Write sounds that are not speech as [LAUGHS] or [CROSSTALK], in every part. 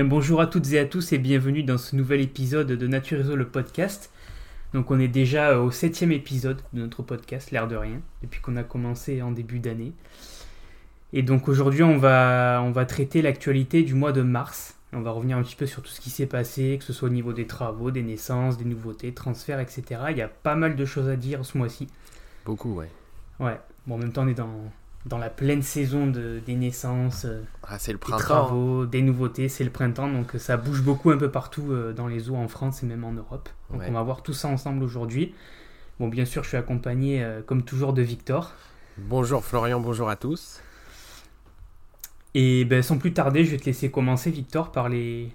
Bien, bonjour à toutes et à tous et bienvenue dans ce nouvel épisode de Naturizo le podcast. Donc, on est déjà au septième épisode de notre podcast, l'air de rien, depuis qu'on a commencé en début d'année. Et donc, aujourd'hui, on va, on va traiter l'actualité du mois de mars. On va revenir un petit peu sur tout ce qui s'est passé, que ce soit au niveau des travaux, des naissances, des nouveautés, transferts, etc. Il y a pas mal de choses à dire ce mois-ci. Beaucoup, ouais. Ouais. Bon, en même temps, on est dans, dans la pleine saison de, des naissances, euh, Ah, le des travaux, des nouveautés. C'est le printemps, donc euh, ça bouge beaucoup un peu partout euh, dans les eaux en France et même en Europe. Donc Ouais. on va voir tout ça ensemble aujourd'hui. Bon, bien sûr, je suis accompagné, comme toujours, de Victor. Bonjour Florian, bonjour à tous. Et ben, sans plus tarder, je vais te laisser commencer, Victor, par les,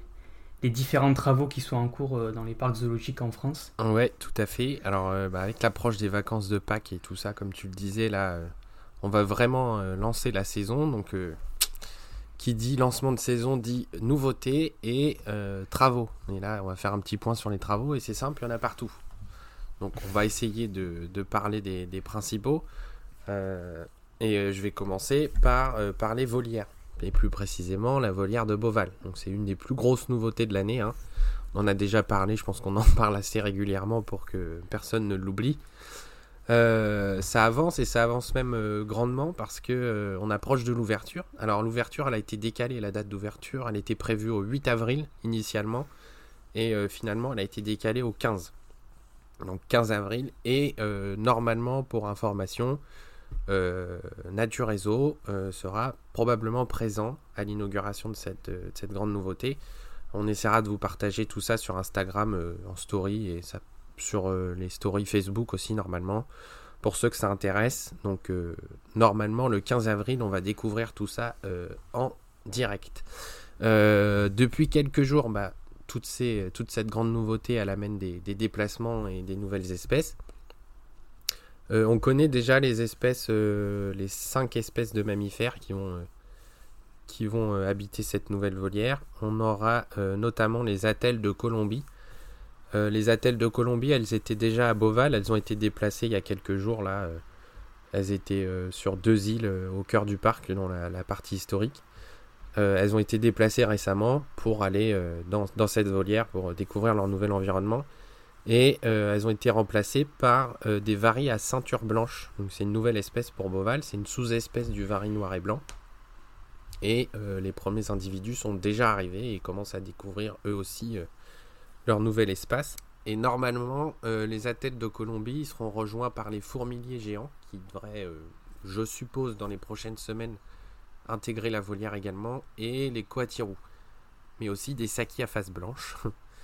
les différents travaux qui sont en cours dans les parcs zoologiques en France. Ouais, tout à fait. Alors, euh, bah, avec l'approche des vacances de Pâques et tout ça, comme tu le disais, là, on va vraiment euh, lancer la saison. Donc, euh, qui dit lancement de saison dit nouveautés et euh, travaux. Et là, on va faire un petit point sur les travaux et c'est simple, il y en a partout. Donc, on va essayer de, parler des, principaux. Et je vais commencer par parler volière. Et plus précisément, la volière de Beauval. Donc, c'est une des plus grosses nouveautés de l'année. hein. On en a déjà parlé, je pense qu'on en [LAUGHS] parle assez régulièrement pour que personne ne l'oublie. Euh, ça avance et ça avance même euh, grandement parce que euh, on approche de l'ouverture. Alors l'ouverture, elle a été décalée, la date d'ouverture, elle était prévue au 8 avril initialement et finalement elle a été décalée au 15. Donc 15 avril et normalement pour information, Nature Réseau euh, sera probablement présent à l'inauguration de cette, de cette grande nouveauté. On essaiera de vous partager tout ça sur Instagram en story et ça, sur euh, les stories Facebook aussi normalement pour ceux que ça intéresse. Donc euh, normalement le 15 avril on va découvrir tout ça euh, en direct. Depuis quelques jours, bah, toutes ces, toute cette grande nouveauté elle amène des, des déplacements et des nouvelles espèces. On connaît déjà les espèces, les cinq espèces de mammifères qui vont, qui vont habiter cette nouvelle volière. On aura notamment les attelles de Colombie. Euh, les attelles de Colombie, elles étaient déjà à Beauval, elles ont été déplacées il y a quelques jours là. euh, elles étaient euh, sur deux îles au cœur du parc, dans la, partie historique. Elles ont été déplacées récemment pour aller dans, cette volière pour découvrir leur nouvel environnement. Et elles ont été remplacées par des varis à ceinture blanche. Donc c'est une nouvelle espèce pour Beauval, c'est une sous-espèce du vari noir et blanc. Et les premiers individus sont déjà arrivés et commencent à découvrir eux aussi leur nouvel espace. Et normalement, euh, les attelles de Colombie seront rejoints par les fourmiliers géants qui devraient, euh, je suppose, dans les prochaines semaines, intégrer la volière également, et les coatirous, mais aussi des sakis à face blanche.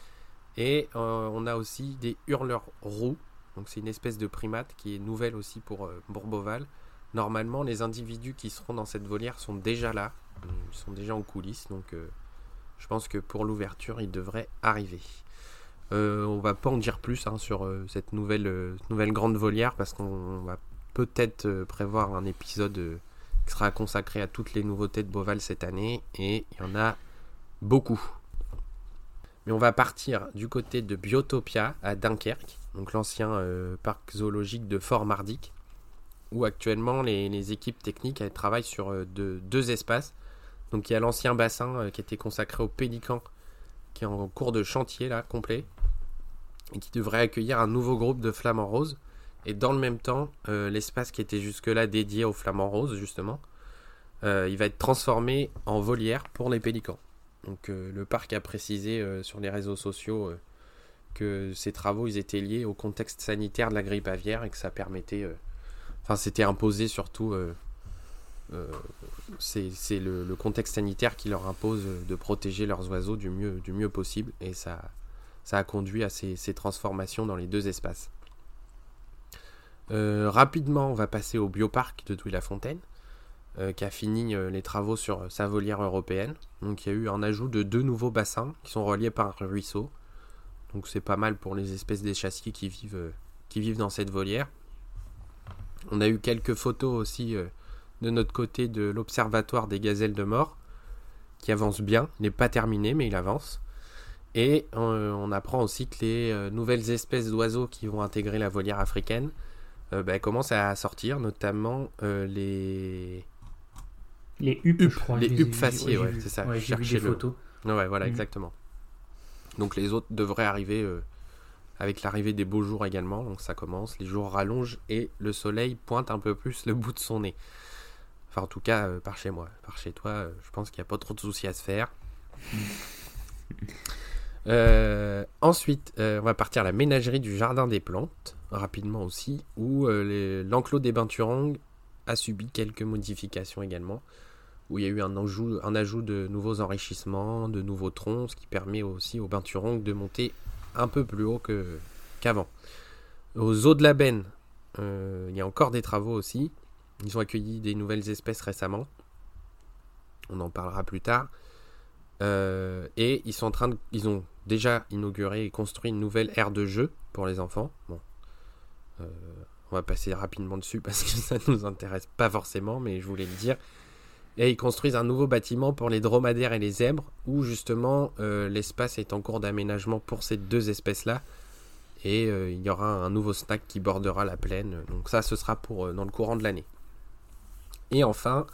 [LAUGHS] et euh, on a aussi des hurleurs roux, donc c'est une espèce de primate qui est nouvelle aussi pour Bourboval. Normalement, les individus qui seront dans cette volière sont déjà là, sont déjà en coulisses, donc je pense que pour l'ouverture, ils devraient arriver. Euh, on va pas en dire plus hein, sur euh, cette nouvelle, euh, nouvelle grande volière parce qu'on va peut-être euh, prévoir un épisode qui sera consacré à toutes les nouveautés de Beauval cette année et il y en a beaucoup. Mais on va partir du côté de Biotopia à Dunkerque, donc l'ancien parc zoologique de Fort Mardic, où actuellement les, équipes techniques travaillent sur deux espaces. Donc il y a l'ancien bassin euh, qui était consacré aux pélicans, qui est en cours de chantier là, complet, et qui devrait accueillir un nouveau groupe de flamants roses. Et dans le même temps, euh, l'espace qui était jusque-là dédié aux flamants roses, justement, euh, il va être transformé en volière pour les pélicans. Donc le parc a précisé sur les réseaux sociaux que ces travaux ils étaient liés au contexte sanitaire de la grippe aviaire et que ça permettait, enfin c'était imposé surtout, c'est c'est le, contexte sanitaire qui leur impose euh, de protéger leurs oiseaux du mieux, possible et ça, a conduit à ces, transformations dans les deux espaces. Euh, rapidement, on va passer au bioparc de Douai-la-Fontaine, euh, qui a fini euh, les travaux sur euh, sa volière européenne. Donc il y a eu un ajout de deux nouveaux bassins qui sont reliés par un ruisseau. Donc c'est pas mal pour les espèces d'échassiers qui vivent, euh, qui vivent dans cette volière. On a eu quelques photos aussi euh, de notre côté de l'observatoire des gazelles de mort, qui avance bien. N'est pas terminé, mais il avance. Et euh, on apprend aussi que les euh, nouvelles espèces d'oiseaux qui vont intégrer la volière africaine euh, bah, commencent à sortir, notamment euh, les... Les huppes, je crois. Les les huppes faciées, ouais, c'est ça, Ouais, je j'ai vu des cherchais le- photos. Ouais, voilà, Mhm. exactement. Donc les autres devraient arriver euh, avec l'arrivée des beaux jours également. Donc ça commence, les jours rallongent et le soleil pointe un peu plus le bout de son nez. Enfin, en tout cas, euh, par chez moi. Par chez toi, euh, je pense qu'il n'y a pas trop de soucis à se faire. [LAUGHS] Euh, ensuite, on va partir à la ménagerie du jardin des plantes, rapidement aussi, où l'enclos des Binturong a subi quelques modifications également, où il y a eu un ajout, un ajout de nouveaux enrichissements, de nouveaux troncs, ce qui permet aussi aux Binturong de monter un peu plus haut qu'avant. Aux eaux de la benne, il y a encore des travaux aussi. Ils ont accueilli des nouvelles espèces récemment. On en parlera plus tard. Euh, et ils sont en train de, ils ont déjà inauguré et construit une nouvelle aire de jeu pour les enfants. Bon, Euh, on va passer rapidement dessus parce que [LAUGHS] ça nous intéresse pas forcément, mais je voulais le dire. Et ils construisent un nouveau bâtiment pour les dromadaires et les zèbres, où justement euh, l'espace est en cours d'aménagement pour ces deux espèces-là. Et il y aura un nouveau snack qui bordera la plaine. Donc ça, ce sera pour dans le courant de l'année. Et enfin,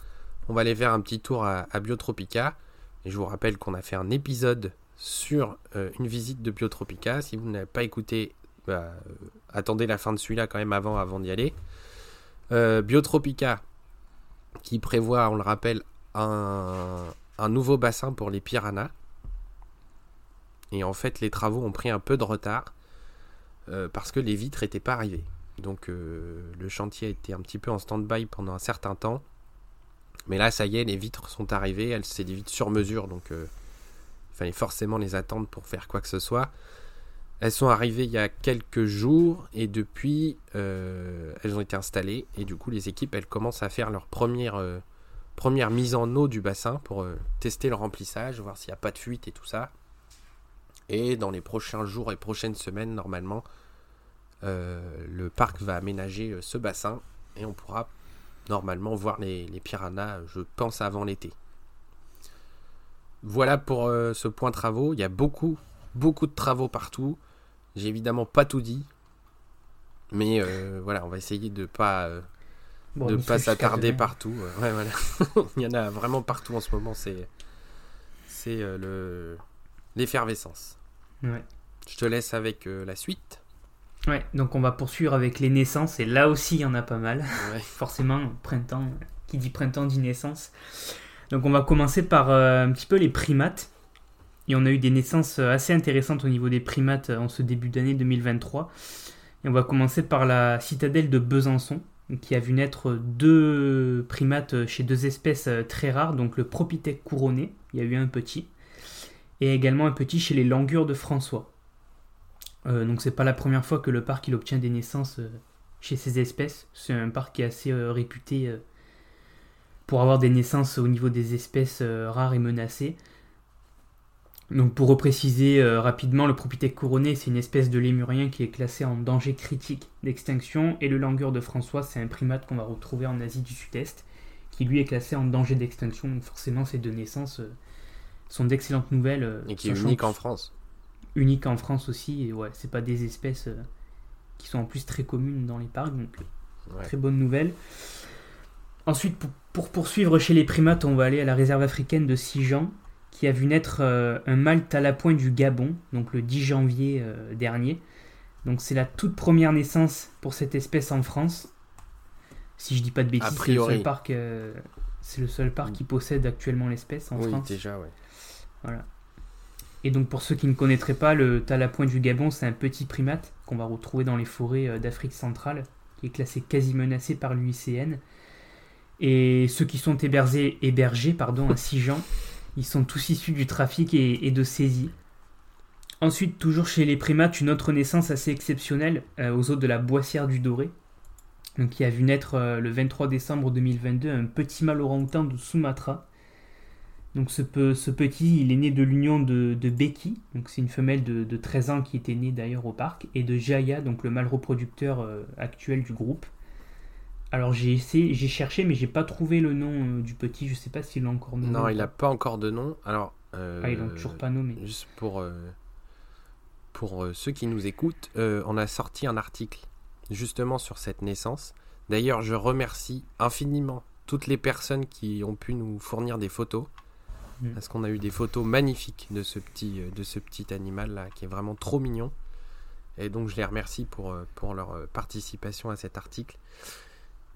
on va aller faire un petit tour à, Biotropica. Et je vous rappelle qu'on a fait un épisode sur euh, une visite de Biotropica. Si vous n'avez pas écouté, bah, attendez la fin de celui-là quand même avant, d'y aller. Euh, Biotropica, qui prévoit, on le rappelle, un, un nouveau bassin pour les piranhas. Et en fait, les travaux ont pris un peu de retard euh, parce que les vitres n'étaient pas arrivées. Donc euh, le chantier a été un petit peu en stand-by pendant un certain temps. Mais là, ça y est, les vitres sont arrivées. Elles, c'est des vitres sur mesure, donc euh, il fallait forcément les attendre pour faire quoi que ce soit. Elles sont arrivées il y a quelques jours et depuis, euh, elles ont été installées. Et du coup, les équipes, elles commencent à faire leur première, première mise en eau du bassin pour tester le remplissage, voir s'il n'y a pas de fuite et tout ça. Et dans les prochains jours et prochaines semaines, normalement, le parc va aménager euh, ce bassin et on pourra normalement voir les, les piranhas, je pense, avant l'été. Voilà pour euh, ce point travaux. Il y a beaucoup, beaucoup de travaux partout. J'ai évidemment pas tout dit. Mais euh, voilà, on va essayer de pas, euh, Bon, de pas s'attarder partout. Euh, Ouais, voilà. [LAUGHS] Il y en a vraiment partout en ce moment. C'est, c'est euh, le, l'effervescence. Ouais. Je te laisse avec euh, la suite. Ouais, donc on va poursuivre avec les naissances, et là aussi il y en a pas mal. Ouais. [LAUGHS] Forcément, printemps, qui dit printemps dit naissance. Donc on va commencer par euh, un petit peu les primates. Et on a eu des naissances euh, assez intéressantes au niveau des primates euh, en ce début d'année 2023. Et on va commencer par la citadelle de Besançon, qui a vu naître deux primates chez deux espèces très rares, donc le Propithèque couronné, il y a eu un petit, et également un petit chez les langures de François. Euh, donc c'est pas la première fois que le parc il obtient des naissances euh, chez ces espèces. C'est un parc qui est assez euh, réputé pour avoir des naissances au niveau des espèces rares et menacées. Donc pour repréciser rapidement, le Propithèque couronné c'est une espèce de lémurien qui est classé en danger critique d'extinction et le langur de François c'est un primate qu'on va retrouver en Asie du Sud-Est qui lui est classé en danger d'extinction. Donc forcément ces deux naissances sont d'excellentes nouvelles. Et qui est unique que- en France. Unique en France aussi. Et ouais, c'est pas des espèces euh, qui sont en plus très communes dans les parcs, donc Ouais. très bonne nouvelle. Ensuite, pour, pour poursuivre chez les primates, on va aller à la réserve africaine de Sijan, qui a vu naître euh, un mâle talapoin du Gabon, donc le 10 janvier euh, dernier. Donc c'est la toute première naissance pour cette espèce en France. Si je dis pas de bêtises, c'est le seul parc, euh, c'est le seul parc qui possède actuellement l'espèce en oui, France. déjà, ouais. Voilà. Et donc pour ceux qui ne connaîtraient pas, le talapoin du Gabon, c'est un petit primate qu'on va retrouver dans les forêts euh, d'Afrique centrale, qui est classé quasi menacé par l'UICN. Et ceux qui sont hébergés, hébergés pardon, à Sijan, ils sont tous issus du trafic et, de saisie. Ensuite, toujours chez les primates, une autre naissance assez exceptionnelle euh, aux eaux de la Boissière du Doré, qui a vu naître euh, le 23 décembre 2022 un petit mâle orang-outan de Sumatra, donc ce, pe- ce petit, il est né de l'union de, de Becky, donc c'est une femelle de, de 13 ans qui était née d'ailleurs au parc, et de Jaya, donc le mâle reproducteur euh, actuel du groupe. Alors j'ai essayé, j'ai cherché, mais j'ai pas trouvé le nom euh, du petit. Je sais pas s'il l'a encore nommé. Non, il n'a pas encore de nom. Alors, euh, Ah, ils l'ont toujours pas nommé. Juste pour, euh, pour ceux qui nous écoutent, on a sorti un article justement sur cette naissance. D'ailleurs, je remercie infiniment toutes les personnes qui ont pu nous fournir des photos. Mm. Parce qu'on a eu des photos magnifiques de ce petit, euh, de ce petit animal là qui est vraiment trop mignon. Et donc je les remercie pour, euh, pour leur euh, participation à cet article.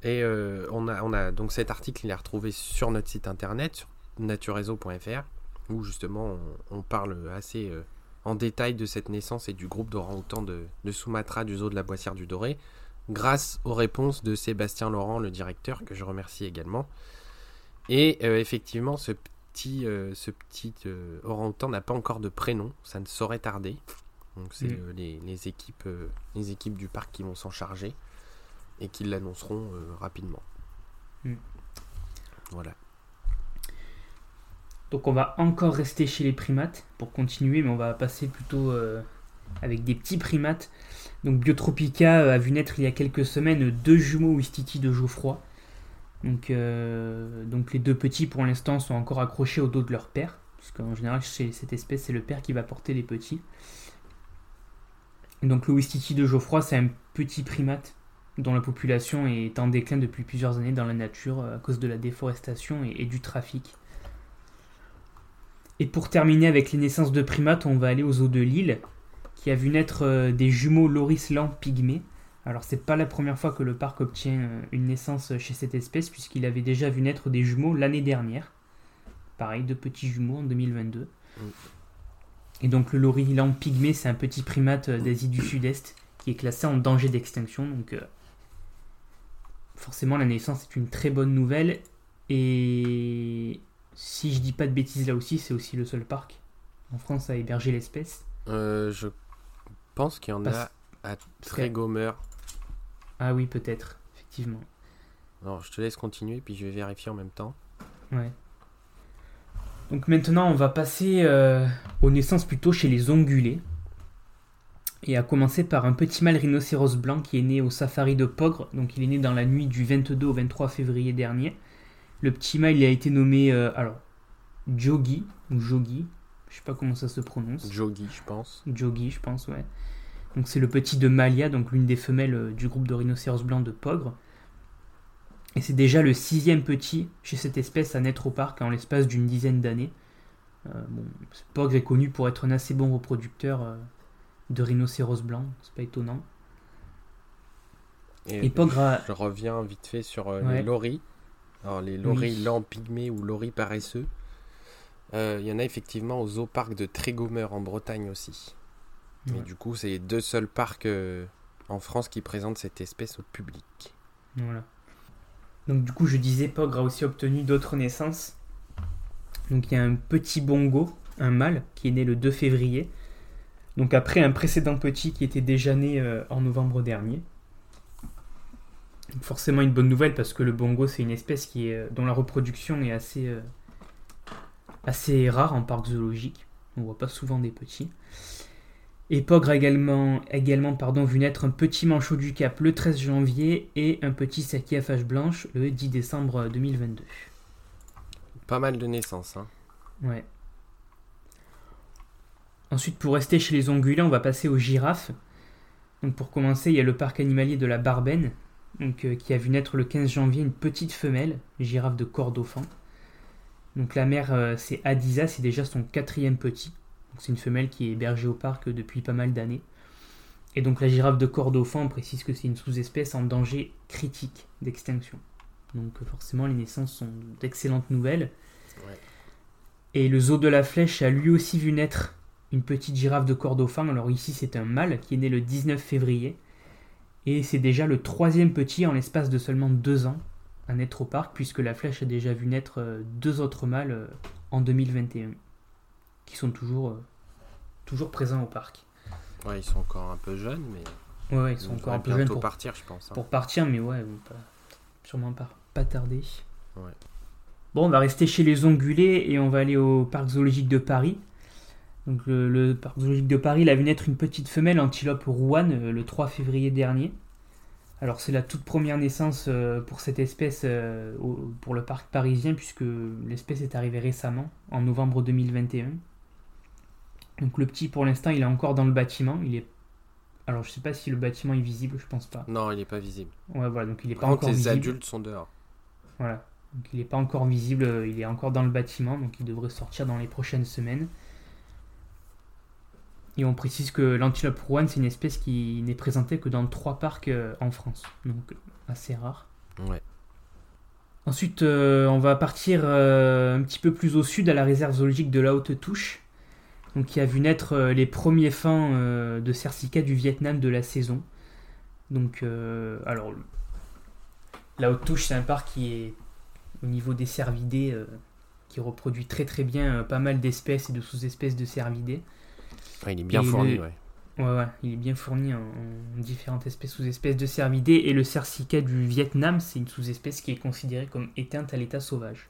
Et on, a, on a donc cet article, il est retrouvé sur notre site internet, sur naturezo.fr, où justement on, parle assez en détail de cette naissance et du groupe d'orang-outans de, de Sumatra du zoo de la Boissière du Doré, grâce aux réponses de Sébastien Laurent, le directeur, que je remercie également. Et effectivement, ce petit, euh, ce petit euh, orang-outan n'a pas encore de prénom, ça ne saurait tarder. Donc c'est Mm. euh, les, les équipes, euh, les équipes du parc qui vont s'en charger et qui l'annonceront rapidement. Mm. Voilà. Donc on va encore rester chez les primates pour continuer, mais on va passer plutôt avec des petits primates. Donc Biotropica a vu naître il y a quelques semaines deux jumeaux Ouistiti de Geoffroy. Donc, euh, donc les deux petits pour l'instant sont encore accrochés au dos de leur père, puisqu'en général chez cette espèce c'est le père qui va porter les petits. Donc le Ouistiti de Geoffroy c'est un petit primate dont la population est en déclin depuis plusieurs années dans la nature à cause de la déforestation et- du trafic. Et pour terminer avec les naissances de primates, on va aller aux eaux de Lille, qui a vu naître euh, des jumeaux Loris lent pygmée. Alors c'est pas la première fois que le parc obtient euh, une naissance chez cette espèce, puisqu'il avait déjà vu naître des jumeaux l'année dernière. Pareil, deux petits jumeaux en 2022. Mm. Et donc le Loris lent pygmée, c'est un petit primate euh, d'Asie du Sud-Est qui est classé en danger d'extinction. Donc euh, forcément la naissance est une très bonne nouvelle. Et si je dis pas de bêtises là aussi, c'est aussi le seul parc en France à héberger l'espèce. Euh, je pense qu'il y en a à Trégomer. Ah oui, peut-être, effectivement. Alors, je te laisse continuer, puis je vais vérifier en même temps. Ouais. Donc maintenant, on va passer euh, aux naissances plutôt chez les ongulés. Et à commencer par un petit mâle rhinocéros blanc qui est né au safari de Pogre. Donc il est né dans la nuit du 22 au 23 février dernier. Le petit mâle il a été nommé euh, alors Jogi ou Jogi, je sais pas comment ça se prononce. Jogi, je pense. Jogi, je pense, ouais. Donc c'est le petit de Malia, donc l'une des femelles euh, du groupe de rhinocéros blancs de Pogre. Et c'est déjà le sixième petit chez cette espèce à naître au parc en l'espace d'une dizaine d'années. Euh, bon, Pogre est connu pour être un assez bon reproducteur euh, de rhinocéros blancs, c'est pas étonnant. Et Pogre a... Je reviens vite fait sur euh, Ouais. les loris. Alors, les loris Oui. lents pygmées ou loris paresseux. Il y en a effectivement au zoo parc de Trégomer en Bretagne aussi. Ouais. Et du coup, c'est les deux seuls parcs euh, en France qui présentent cette espèce au public. Voilà. Donc du coup, je disais, Pogre a aussi obtenu d'autres naissances. Donc il y a un petit bongo, un mâle, qui est né le 2 février. Donc après un précédent petit qui était déjà né euh, en novembre dernier. Donc, forcément une bonne nouvelle parce que le bongo c'est une espèce qui est, euh, dont la reproduction est assez, euh, assez rare en parc zoologique. On voit pas souvent des petits. Et Pogre a également, également pardon, vu naître un petit manchot du Cap le 13 janvier et un petit saké à fâche blanche le 10 décembre 2022. Pas mal de naissances. Hein. Ouais. Ensuite, pour rester chez les ongulés, on va passer aux girafes. Donc pour commencer, il y a le parc animalier de la Barben, donc, euh, qui a vu naître le 15 janvier une petite femelle, girafe de corps dauphin. Donc la mère, euh, c'est Adiza, c'est déjà son quatrième petit. C'est une femelle qui est hébergée au parc depuis pas mal d'années. Et donc la girafe de corps dauphin, précise que c'est une sous-espèce en danger critique d'extinction. Donc forcément, les naissances sont d'excellentes nouvelles. Ouais. Et le zoo de la Flèche a lui aussi vu naître une petite girafe de corps dauphin. Alors ici, c'est un mâle qui est né le 19 février. Et c'est déjà le troisième petit en l'espace de seulement deux ans à naître au parc, puisque la Flèche a déjà vu naître euh, deux autres mâles euh, en 2021, qui sont toujours, euh, toujours présents au parc. Ouais, ils sont encore un peu jeunes, mais Ouais, ouais, ils sont encore un peu jeunes pour, partir, je pense. hein. pour partir, mais ouais, pas, sûrement pas, pas tarder. Ouais. Bon, on va rester chez les ongulés et on va aller au parc zoologique de Paris. Donc le, le parc zoologique de Paris il a vu naître une petite femelle antilope rouane euh, le 3 février dernier. Alors c'est la toute première naissance euh, pour cette espèce pour le parc parisien puisque l'espèce est arrivée récemment, en novembre 2021. Donc le petit pour l'instant il est encore dans le bâtiment. Il est... Alors je sais pas si le bâtiment est visible, je pense pas. Non, il n'est pas visible. Ouais voilà, donc il est pas contre, encore les visible. adultes sont dehors. Voilà. Donc il n'est pas encore visible, euh, il est encore dans le bâtiment, donc il devrait sortir dans les prochaines semaines. Et on précise que l'antilope rouane, c'est une espèce qui n'est présentée que dans trois parcs euh, en France, donc assez rare. Ouais. Ensuite, euh, on va partir euh, un petit peu plus au sud, à la réserve zoologique de la Haute Touche, donc qui a vu naître euh, les premiers fins euh, de cercica du Vietnam de la saison. Donc, euh, alors, la Haute Touche, c'est un parc qui est au niveau des cervidés, qui reproduit très très bien pas mal d'espèces et de sous-espèces de cervidés. Ouais, il est bien Et fourni, le- ouais. Ouais, ouais, il est bien fourni en, en différentes espèces sous-espèces de cervidés. Et le cercica du Vietnam, c'est une sous-espèce qui est considérée comme éteinte à l'état sauvage.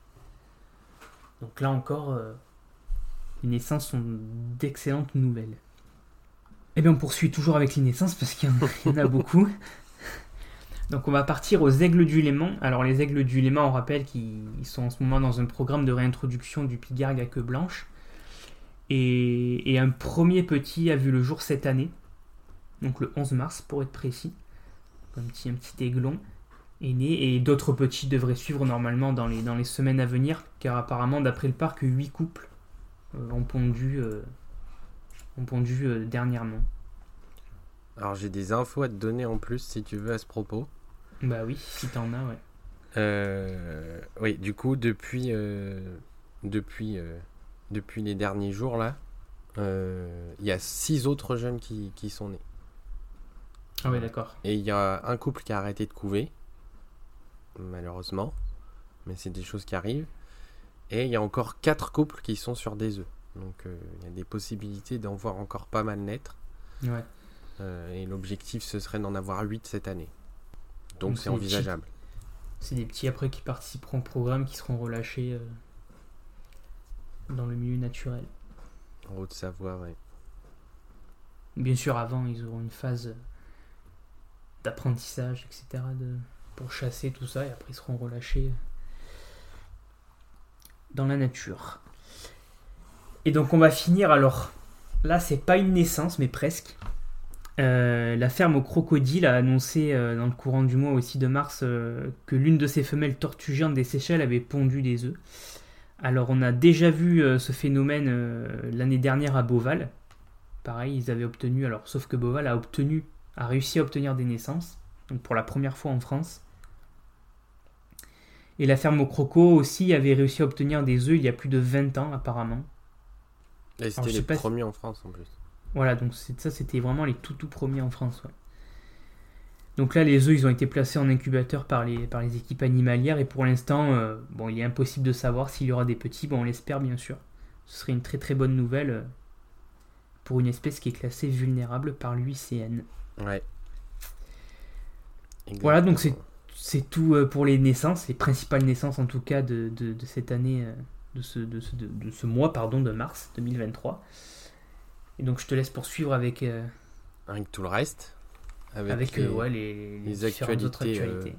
Donc là encore, euh, naissances sont d'excellentes nouvelles. Eh bien, on poursuit toujours avec les naissances parce qu'il y, en a- il y en a beaucoup. [LAUGHS] Donc on va partir aux aigles du Léman. Alors les aigles du Léman, on rappelle qu'ils sont en ce moment dans un programme de réintroduction du pigargue à queue blanche. Et, et un premier petit a vu le jour cette année, donc le 11 mars pour être précis. Un petit, un petit aiglon est né et d'autres petits devraient suivre normalement dans les, dans les semaines à venir, car apparemment d'après le parc, 8 couples ont pondu, euh, ont pondu euh, dernièrement. Alors j'ai des infos à te donner en plus si tu veux à ce propos. Bah oui, si t'en as, ouais. Euh, oui, du coup, depuis, euh, depuis, euh, depuis les derniers jours, là, il y a six autres jeunes qui, qui sont nés. Ah ouais, d'accord. Et il y a un couple qui a arrêté de couver, malheureusement, mais c'est des choses qui arrivent. Et il y a encore quatre couples qui sont sur des œufs. Donc euh, il y a des possibilités d'en voir encore pas mal naître. Ouais. Euh, et l'objectif, ce serait d'en avoir 8 cette année. Donc c'est envisageable. C'est des petits après qui participeront au programme qui seront relâchés euh, dans le milieu naturel. En Haute-Savoie, ouais. Bien sûr, avant, ils auront une phase d'apprentissage, etc., de, pour chasser tout ça, et après, ils seront relâchés dans la nature. Et donc, on va finir, alors, là, c'est pas une naissance, mais presque. Euh, la ferme au crocodile a annoncé euh, dans le courant du mois aussi de mars euh, que l'une de ses femelles tortues des Seychelles avait pondu des œufs. Alors on a déjà vu ce phénomène l'année dernière à Beauval. Pareil, ils avaient obtenu, alors sauf que Beauval a obtenu, a réussi à obtenir des naissances, donc pour la première fois en France. Et la ferme au croco aussi avait réussi à obtenir des œufs il y a plus de 20 ans apparemment. Et c'était les si- premiers en France en plus. Voilà, donc c'est- ça c'était vraiment les tout tout premiers en France. ouais. Donc là, les œufs, ils ont été placés en incubateur par les, par les équipes animalières et pour l'instant, euh, bon, il est impossible de savoir s'il y aura des petits. Bon, on l'espère bien sûr. Ce serait une très très bonne nouvelle euh, pour une espèce qui est classée vulnérable par l'UICN. Ouais. Voilà, donc Exactement. C'est tout euh, pour les naissances, les principales naissances en tout cas de, de- de cette année, euh, de, ce, de, ce, de, de ce mois pardon, de mars 2023. Et donc je te laisse poursuivre avec, euh, Avec tout le reste. Avec, avec les- euh, ouais, les, les différentes autres actualités,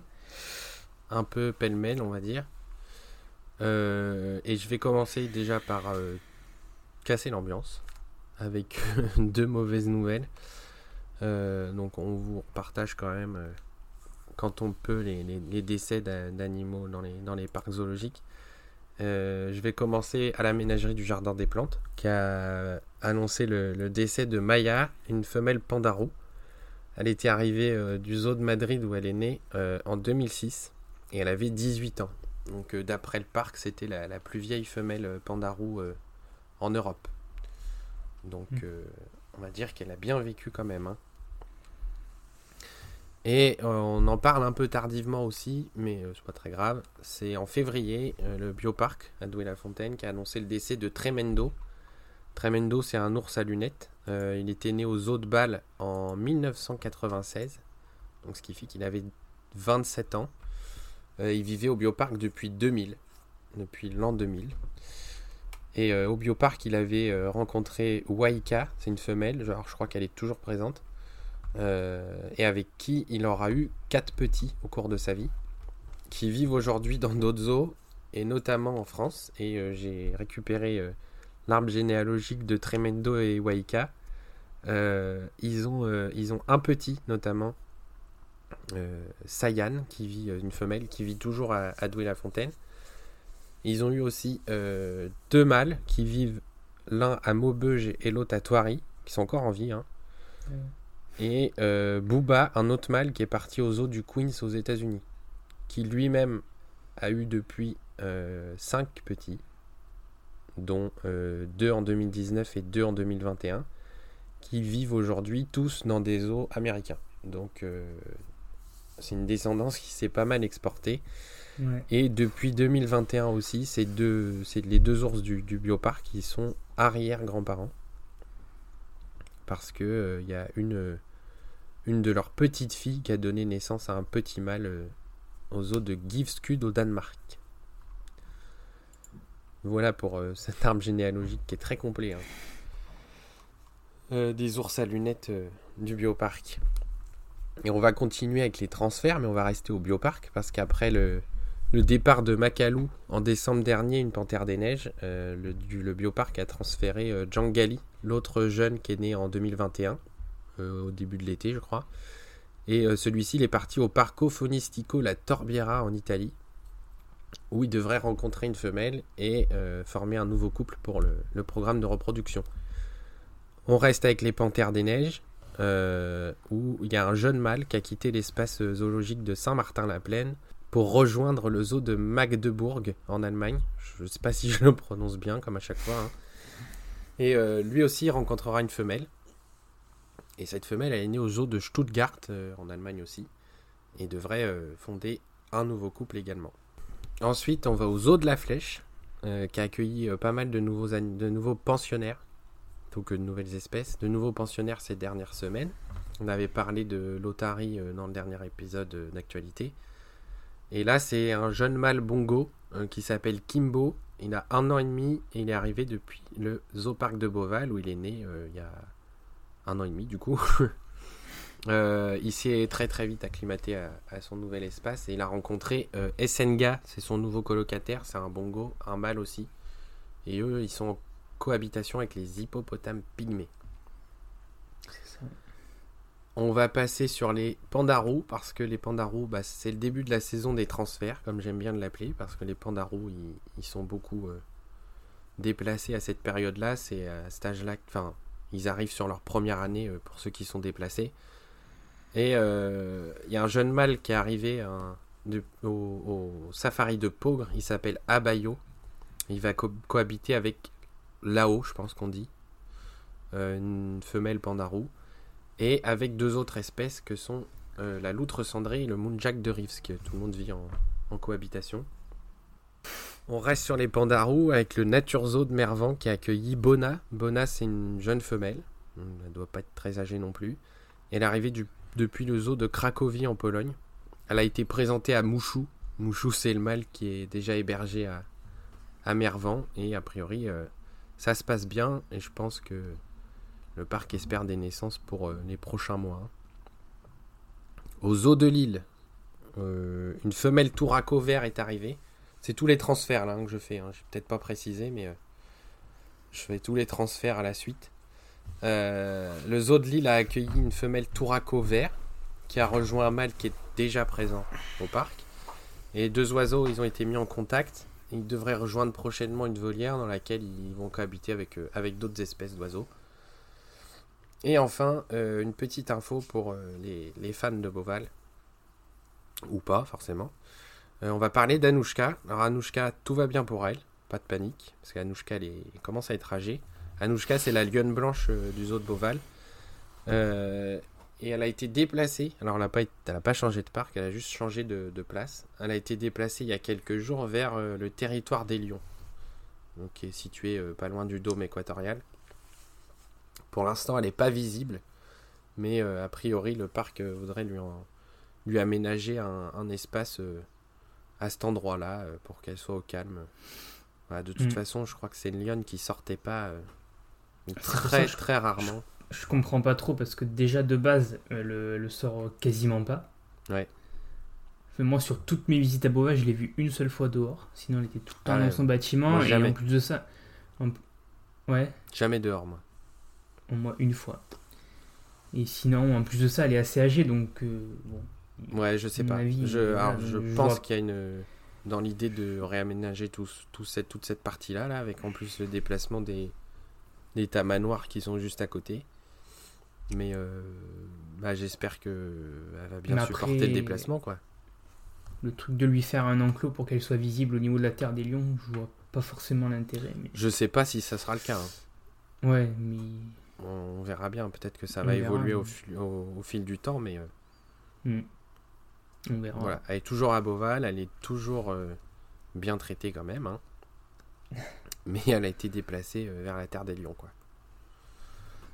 un peu pêle-mêle, on va dire. Euh, et je vais commencer déjà par euh, casser l'ambiance avec [LAUGHS] deux mauvaises nouvelles. Euh, donc on vous partage quand même, euh, quand on peut, les, les- les décès d'a- d'animaux dans les, dans les parcs zoologiques. Euh, je vais commencer à la ménagerie du Jardin des Plantes, qui a annoncé le, le décès de Maya, une femelle pandarou. Elle était arrivée euh, du zoo de Madrid où elle est née euh, en 2006 et elle avait 18 ans. Donc d'après le parc, c'était la, la plus vieille femelle pandarou en Europe. Donc Mm. euh, on va dire qu'elle a bien vécu quand même. hein. Et euh, on en parle un peu tardivement aussi, mais euh, c'est pas très grave. C'est en février, euh, le bioparc à Douai-la-Fontaine qui a annoncé le décès de Tremendo. Tremendo, c'est un ours à lunettes. Il était né au zoo de Bâle en 1996, donc ce qui fait qu'il avait 27 ans. Il vivait au bioparc depuis 2000, depuis l'an 2000. Et au bioparc, il avait rencontré Waika, c'est une femelle, je crois qu'elle est toujours présente, et avec qui il aura eu quatre petits au cours de sa vie, qui vivent aujourd'hui dans d'autres zoos, et notamment en France. Et euh, j'ai récupéré euh, l'arbre généalogique de Tremendo et Waika. Euh, ils, ont, euh, ils ont un petit notamment, euh, Sayan, qui vit, euh, une femelle qui vit toujours à, à Douai-la-Fontaine. Ils ont eu aussi deux mâles qui vivent l'un à Maubeuge et l'autre à Thoiry, qui sont encore en vie. Hein. Et Booba, un autre mâle qui est parti aux eaux du Queens aux États-Unis, qui lui-même a eu depuis 5 petits, dont 2 en 2019 et 2 en 2021 qui vivent aujourd'hui tous dans des eaux américains. Donc euh, c'est une descendance qui s'est pas mal exportée. Et depuis 2021 aussi, c'est deux, les deux ours du, du bioparc qui sont arrière-grands-parents. Parce que euh, il y a une, une de leurs petites filles qui a donné naissance à un petit mâle euh, aux eaux de Givskud au Danemark. Voilà pour cet arbre généalogique qui est très complet. Hein. Euh, des ours à lunettes euh, du bioparc. Et on va continuer avec les transferts, mais on va rester au bioparc parce qu'après le, départ de Macalou en décembre dernier, une panthère des neiges, euh, le, le, bioparc a transféré Djangali, l'autre jeune qui est né en 2021, au début de l'été, je crois. Et celui-ci, il est parti au Parco Fonistico La Torbiera en Italie, où il devrait rencontrer une femelle et former un nouveau couple pour le programme de reproduction. On reste avec les Panthères des Neiges, euh, où il y a un jeune mâle qui a quitté l'espace zoologique de Saint-Martin-la-Plaine pour rejoindre le zoo de Magdebourg en Allemagne. Je ne sais pas si je le prononce bien, comme à chaque fois. Hein. Et euh, lui aussi rencontrera une femelle. Et cette femelle, elle est née au zoo de Stuttgart, euh, en Allemagne aussi, et devrait fonder un nouveau couple également. Ensuite, on va au zoo de la Flèche, qui a accueilli pas mal de nouveaux, de nouveaux pensionnaires que de nouvelles espèces. De nouveaux pensionnaires ces dernières semaines. On avait parlé de l'Otari euh, dans le dernier épisode euh, d'actualité. Et là, c'est un jeune mâle bongo euh, qui s'appelle Kimbo. Il a un an et demi et il est arrivé depuis le zooparc de Beauval où il est né il y a un an et demi du coup. [LAUGHS] il s'est très très vite acclimaté à, son nouvel espace et il a rencontré Essenga, c'est son nouveau colocataire, c'est un bongo, un mâle aussi. Et eux, ils sont cohabitation avec les hippopotames pygmées. On va passer sur les pandarous parce que les pandarous, bah, c'est le début de la saison des transferts, comme j'aime bien l'appeler, parce que les pandarous, ils, sont beaucoup euh, déplacés à cette période-là. C'est à cet âge-là, enfin, ils arrivent sur leur première année euh, pour ceux qui sont déplacés. Et euh, il y a un jeune mâle qui est arrivé au, safari de Pogre, il s'appelle Abayo. Il va cohabiter avec là-haut, je pense qu'on dit, une femelle pandarou, et avec deux autres espèces que sont euh, la loutre cendrée et le moonjack de Reeves, que tout le monde vit en, cohabitation. On reste sur les pandarous avec le Nature Zoo de Mervan qui a accueilli Bona. Bona, c'est une jeune femelle. Elle ne doit pas être très âgée non plus. Elle est arrivée depuis le zoo de Cracovie en Pologne. Elle a été présentée à Mouchou. Mouchou, c'est le mâle qui est déjà hébergé à, à Mervan. Et a priori, euh, ça se passe bien et je pense que le parc espère des naissances pour euh, les prochains mois. Au zoo de Lille, euh, une femelle touraco vert est arrivée. C'est tous les transferts hein, que je fais. Hein. Je vais peut-être pas préciser, mais euh, je fais tous les transferts à la suite. le zoo de Lille a accueilli une femelle touraco vert qui a rejoint un mâle qui est déjà présent au parc. Et deux oiseaux, ils ont été mis en contact. Ils devraient rejoindre prochainement une volière dans laquelle ils vont cohabiter avec, euh, avec d'autres espèces d'oiseaux. Et enfin, euh, une petite info pour euh, les, fans de Boval. Ou pas, forcément. on va parler d'Anouchka. Alors, Anouchka, tout va bien pour elle. Pas de panique. Parce qu'Anouchka, elle, commence à être âgée. Anouchka, c'est la lionne blanche du zoo de Boval et elle a été déplacée. Alors, elle n'a pas, changé de parc, elle a juste changé de, place. Elle a été déplacée il y a quelques jours vers euh, le territoire des Lions, donc qui est situé euh, pas loin du dôme équatorial. Pour l'instant, elle n'est pas visible, mais euh, a priori, le parc voudrait lui, lui aménager un, espace à cet endroit-là pour qu'elle soit au calme. de toute mm. façon, je crois que c'est une lionne qui sortait pas très, très rarement je comprends pas trop parce que déjà de base, euh, le, sort quasiment pas. Ouais. moi, sur toutes mes visites à Beauvais, je l'ai vu une seule fois dehors. Sinon, elle était tout le temps dans son bâtiment. et en plus de ça. Ouais. Jamais dehors, moi. Au moins une fois. Et sinon, en plus de ça, elle est assez âgée donc. Euh, bon, ouais, je sais pas. je, je, pense qu'il y a une. dans l'idée de réaménager tout, tout cette, toute cette partie-là, là, avec en plus le déplacement des, des tamanoirs qui sont juste à côté. Mais euh, bah, j'espère qu'elle va bien après- supporter le déplacement. quoi. Le truc de lui faire un enclos pour qu'elle soit visible au niveau de la Terre des Lions, je vois pas forcément l'intérêt. Mais... Je sais pas si ça sera le cas. hein. Ouais, mais On, verra bien. Peut-être que ça va verra, évoluer au, fil- au- au fil du temps. Mais euh, hmm. on verra. voilà, elle est toujours à Beauval. Elle est toujours euh, bien traitée quand même. hein. [LAUGHS] Mais elle a été déplacée euh, vers la Terre des Lions. Quoi.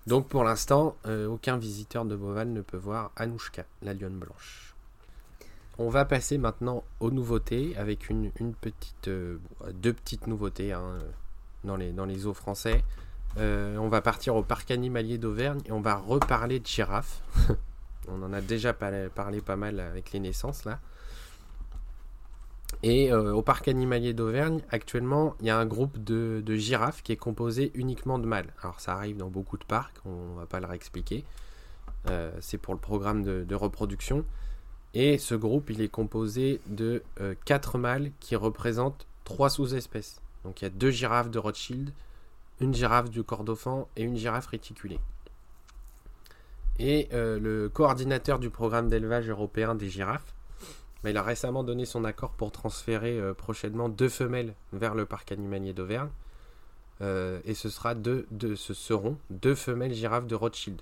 Donc pour l'instant, euh, aucun visiteur de Beauval ne peut voir Anouchka, la lionne blanche. On va passer maintenant aux nouveautés avec une, une petite, bon, deux petites nouveautés hein, dans, les, dans les eaux français. Euh, on va partir au parc animalier d'Auvergne et on va reparler de girafes. [LAUGHS] on en a déjà parlé, pas mal avec les naissances là. Et euh, au parc animalier d'Auvergne, actuellement, il y a un groupe de, girafes qui est composé uniquement de mâles. Alors ça arrive dans beaucoup de parcs, on va pas le réexpliquer. Euh, c'est pour le programme de, de reproduction. Et ce groupe, il est composé de 4 mâles qui représentent 3 sous-espèces. Donc il y a deux girafes de Rothschild, une girafe du Kordofan et une girafe réticulée. Et euh, le coordinateur du programme d'élevage européen des girafes, bah, il a récemment donné son accord pour transférer euh, prochainement deux femelles vers le parc animalier d'Auvergne. Euh, et ce, sera deux, seront deux femelles girafes de Rothschild.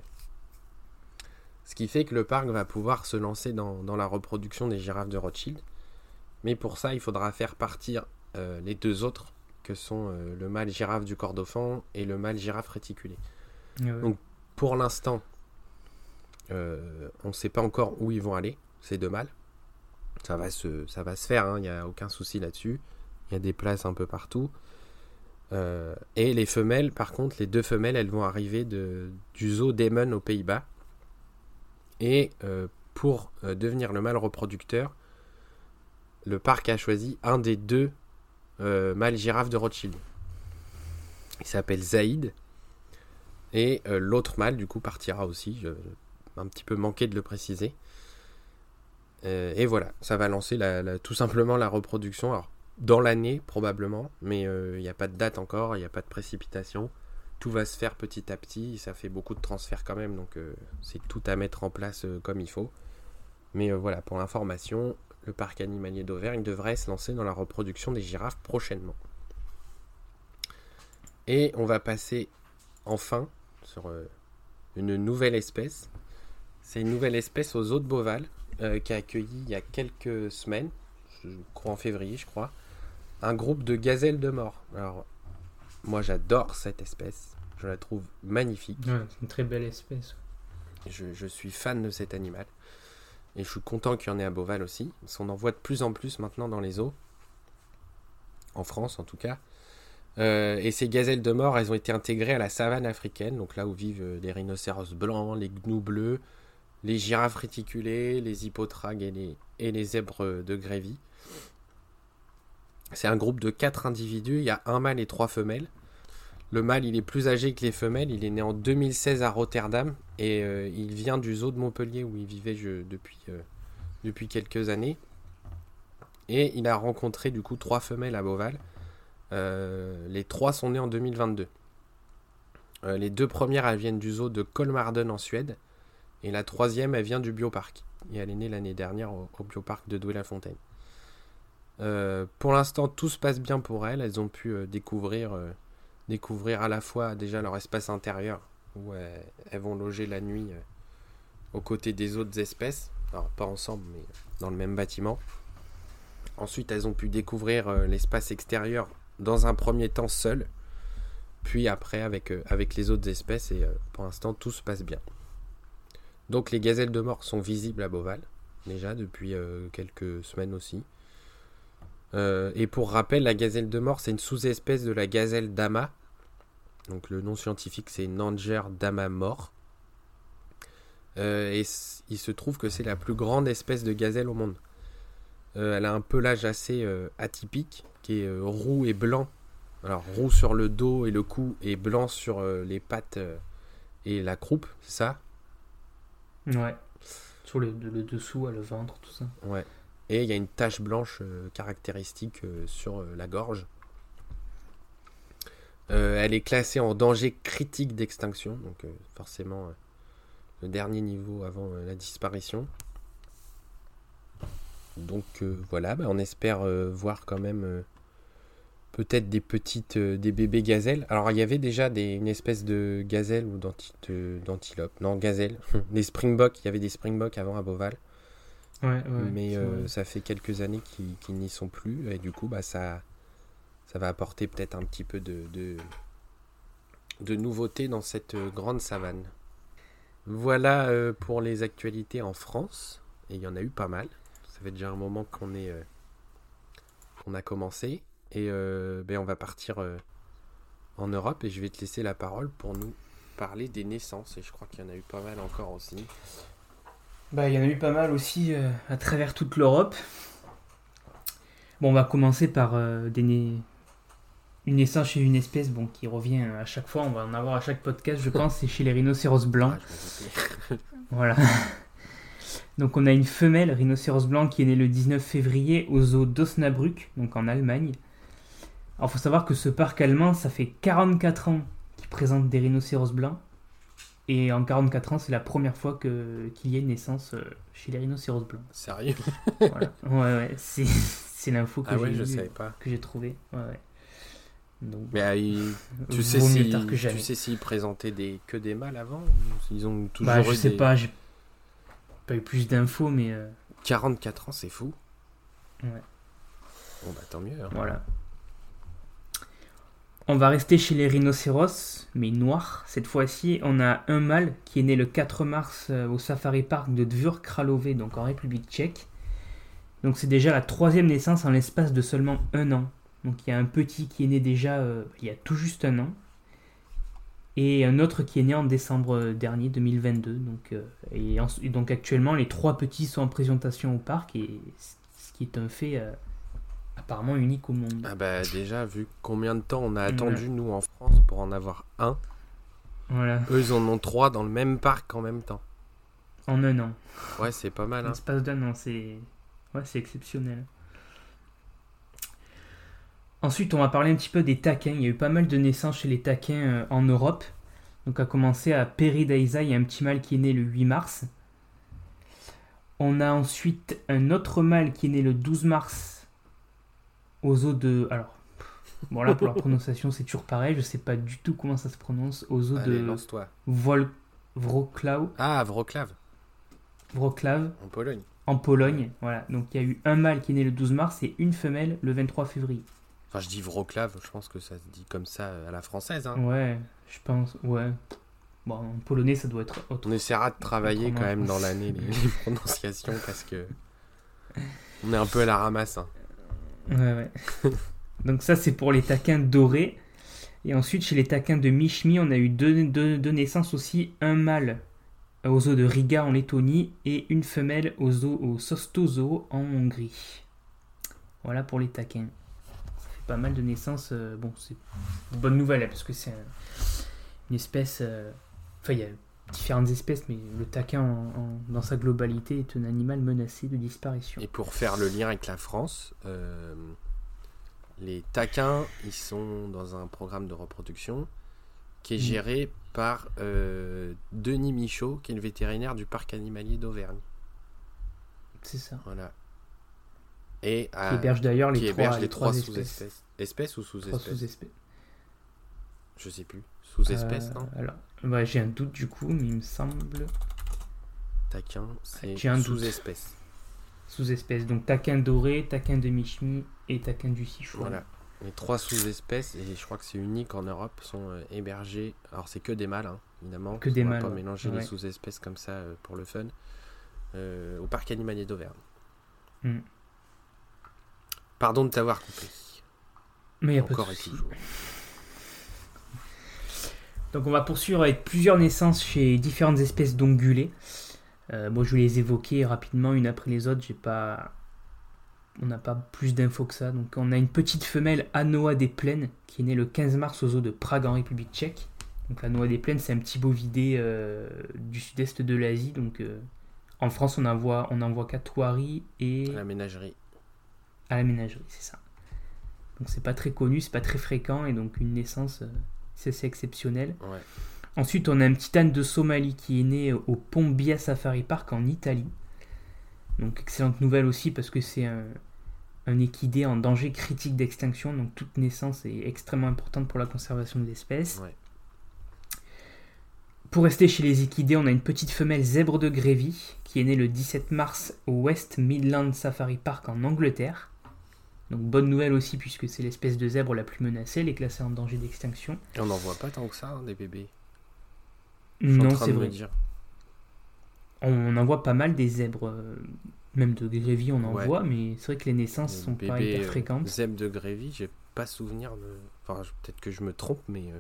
Ce qui fait que le parc va pouvoir se lancer dans, la reproduction des girafes de Rothschild. Mais pour ça, il faudra faire partir les deux autres, que sont euh, le mâle girafe du Kordofan et le mâle girafe réticulé. Ouais. Donc, Pour l'instant, euh, on ne sait pas encore où ils vont aller, ces deux mâles. Ça va se, ça va se faire, hein, il n'y a aucun souci là-dessus. Il y a des places un peu partout. Euh, et les femelles, par contre, les deux femelles, elles vont arriver de, du zoo d'Emmen aux Pays-Bas. Et euh, pour devenir le mâle reproducteur, le parc a choisi un des deux euh, mâles girafes de Rothschild. Il s'appelle Zaïd. Et euh, l'autre mâle, du coup, partira aussi. Je, un petit peu manqué de le préciser. Euh, et voilà, ça va lancer la- la- tout simplement la reproduction. Alors, dans l'année, probablement, mais il n'y a pas de date encore, il n'y a pas de précipitation. Tout va se faire petit à petit. Ça fait beaucoup de transferts quand même, donc c'est tout à mettre en place comme il faut. Mais voilà, pour l'information, le parc animalier d'Auvergne devrait se lancer dans la reproduction des girafes prochainement. Et on va passer enfin sur euh, une nouvelle espèce. C'est une nouvelle espèce aux eaux de Beauval euh, qui a accueilli il y a quelques semaines, je crois en février, je crois, un groupe de gazelles de mort. Alors, moi j'adore cette espèce, je la trouve magnifique. Ouais, c'est une très belle espèce. Je, je suis fan de cet animal. Et je suis content qu'il y en ait à Beauval aussi. On en voit de plus en plus maintenant dans les eaux. En France en tout cas. Euh, et ces gazelles de mort, elles ont été intégrées à la savane africaine, donc là où vivent euh, les rhinocéros blancs, les gnous bleus, les girafes réticulées, les hippotragues et les, et les zèbres de Grévy. C'est un groupe de 4 individus, il y a un mâle et trois femelles. Le mâle, il est plus âgé que les femelles, il est né en 2016 à Rotterdam et euh, il vient du zoo de Montpellier où il vivait euh, depuis quelques années. Et il a rencontré du coup trois femelles à Beauval. Euh, les trois sont nées en 2022. Euh, les deux premières, elles viennent du zoo de Kolmarden en Suède. Et la troisième, elle vient du bioparc. Et elle est née l'année dernière au, bioparc de Douai-la-Fontaine. Pour l'instant, tout se passe bien pour elles. Elles ont pu découvrir, découvrir à la fois déjà leur espace intérieur, où euh, elles vont loger la nuit euh, aux côtés des autres espèces. Alors, pas ensemble, mais dans le même bâtiment. Ensuite, elles ont pu découvrir euh, l'espace extérieur dans un premier temps seul, puis après avec, les autres espèces, et pour l'instant, tout se passe bien. Donc, les gazelles de mort sont visibles à Beauval, déjà depuis quelques semaines aussi. Euh, et pour rappel, la gazelle de mort, c'est une sous-espèce de la gazelle dama. Donc le nom scientifique, c'est Nanger dama mort. Euh, et il se trouve que c'est la plus grande espèce de gazelle au monde. Euh, elle a un pelage assez atypique, qui est roux et blanc. Alors roux sur le dos et le cou, et blanc sur les pattes et la croupe, c'est ça? Ouais. Sur le, le dessous, le ventre, tout ça. Ouais. Et il y a une tache blanche caractéristique sur la gorge. elle est classée en danger critique d'extinction, donc forcément le dernier niveau avant la disparition. Donc voilà, bah, on espère voir quand même peut-être des petites, euh, des bébés gazelles. Alors il y avait déjà une espèce de gazelle ou d'antilope. Non, gazelle. [LAUGHS] des springboks, il y avait des springboks avant à Beauval. Ouais, Mais euh, ça fait quelques années qu'ils n'y sont plus. Et du coup, bah, ça, ça va apporter peut-être un petit peu de, de, de nouveauté dans cette euh, grande savane. Voilà pour les actualités en France. Et il y en a eu pas mal. Ça fait déjà un moment qu'on est qu'on a commencé. Et euh, ben on va partir euh, en Europe et je vais te laisser la parole pour nous parler des naissances. Et je crois qu'il y en a eu pas mal encore aussi. Bah, il y en a eu pas mal aussi euh, à travers toute l'Europe. Bon, on va commencer par des une naissance chez une espèce bon, qui revient à chaque fois. On va en avoir à chaque podcast, je pense. C'est chez les rhinocéros blancs. Ah, [LAUGHS] voilà. Donc on a une femelle rhinocéros blanc qui est née le 19 février au zoo d'Osnabrück, donc en Allemagne. Alors, faut savoir que ce parc allemand, ça fait 44 ans qu'il présente des rhinocéros blancs. Et en 44 ans, c'est la première fois que, qu'il y ait une naissance euh, chez les rhinocéros blancs. Sérieux? Voilà. [LAUGHS] Ouais, ouais, c'est, c'est l'info que, ah j'ai, je savais pas. que j'ai trouvé. Ouais, ouais. Donc, Mais euh, tu, sais si, tu sais s'ils présentaient des, que des mâles avant Ils ont toujours bah, je sais pas, j'ai pas eu plus d'infos, mais. 44 euh, ans, c'est fou. Ouais. Bon, bah tant mieux. Hein. Voilà. On va rester chez les rhinocéros, mais noirs. Cette fois-ci, on a un mâle qui est né le 4 mars euh, au Safari Park de Dvur Kralové, donc en République tchèque. Donc c'est déjà la troisième naissance en l'espace de seulement un an. Donc il y a un petit qui est né déjà euh, il y a tout juste un an. Et un autre qui est né en décembre dernier, 2022. Donc, euh, donc actuellement, les trois petits sont en présentation au parc, et ce qui est un fait apparemment unique au monde. Ah bah déjà, vu combien de temps on a attendu, nous, en France, pour en avoir un. Voilà. Eux, ils en ont trois dans le même parc en même temps. En un an. Ouais, c'est pas mal. Hein. L'espace d'un an, c'est... Ouais, c'est exceptionnel. Ensuite, on va parler un petit peu des taquins. Il y a eu pas mal de naissances chez les taquins euh, en Europe. Donc, à commencer à Peridaisa, il y a un petit mâle qui est né le 8 mars. On a ensuite un autre mâle qui est né le 12 mars aux zoo de. Alors, bon là pour la [LAUGHS] prononciation c'est toujours pareil, je sais pas du tout comment ça se prononce. Aux eaux de. Lance-toi. Vol... Wroclaw. Ah, Wroclaw. Wroclaw. En Pologne. En Pologne, voilà. Donc il y a eu un mâle qui est né le 12 mars et une femelle le 23 février. Enfin, je dis Wroclaw, je pense que ça se dit comme ça à la française. Hein. Ouais, je pense, ouais. Bon, en polonais, ça doit être autre. On essaiera de travailler quand même dans l'année les, prononciations parce que on est un peu à la ramasse. Hein. Ouais, ouais. [LAUGHS] Donc ça, c'est pour les taquins dorés. Et ensuite, chez les taquins de Mishmi, on a eu deux, deux, naissances aussi. Un mâle au zoo de Riga en Lettonie et une femelle au zoo au Sosto en Hongrie. Voilà pour les taquins. Ça fait pas mal de naissances. Euh, bon, c'est une bonne nouvelle hein, parce que c'est une espèce. Euh, enfin, il y a différentes espèces, mais le taquin dans sa globalité est un animal menacé de disparition. Et pour faire le lien avec la France, euh, les taquins, ils sont dans un programme de reproduction qui est mm. géré par euh, Denis Michaud, qui est le vétérinaire du parc animalier d'Auvergne. C'est ça. Voilà. Et qui héberge d'ailleurs les, les, trois, sous-espèces. Espèces ou sous-espèces sous Je sais plus. Sous-espèces, non? euh, Alors, bah, j'ai un doute du coup, mais il me semble. Taquin, c'est sous-espèce. Sous-espèce. Donc taquin doré, taquin de Michmi et taquin du Sichuan. Voilà. Les trois sous-espèces, et je crois que c'est unique en Europe, sont euh, hébergés. Alors c'est que des mâles, hein, évidemment. Que des mâles. pas mélanger les sous-espèces comme ça euh, pour le fun. au parc animalier d'Auvergne. Hmm. Pardon de t'avoir coupé. Mais il y a Encore et toujours. Donc on va poursuivre avec plusieurs naissances chez différentes espèces d'ongulés. Euh, bon, je vais les évoquer rapidement une après les autres. J'ai pas, on n'a pas plus d'infos que ça. Donc on a une petite femelle Anoa des Plaines qui est née le 15 mars au zoo de Prague en République Tchèque. Donc la des Plaines, c'est un petit bovidé euh, du sud-est de l'Asie, donc euh, En France, on en voit, on en voit qu'à Thoiry et À la ménagerie. à la ménagerie, c'est ça. Donc c'est pas très connu, c'est pas très fréquent et donc une naissance, euh, c'est assez exceptionnel. Ouais. Ensuite, on a un petit âne de Somalie qui est né au Pombia Safari Park en Italie. Donc excellente nouvelle aussi parce que c'est un, un équidé en danger critique d'extinction. Donc toute naissance est extrêmement importante pour la conservation de l'espèce. Ouais. Pour rester chez les équidés, on a une petite femelle zèbre de Grévy qui est née le 17 mars au West Midland Safari Park en Angleterre. Donc bonne nouvelle aussi puisque c'est l'espèce de zèbre la plus menacée, elle est classée en danger d'extinction. Et on n'en voit pas tant que ça, hein, des bébés. Je Non, c'est vrai. dire. On en voit pas mal des zèbres, euh, même de Grévy on en Ouais. voit, mais c'est vrai que les naissances Les sont pas hyper euh, fréquentes. Zèbre de Grévy, j'ai pas souvenir de. Enfin, je- peut-être que je me trompe, mais euh,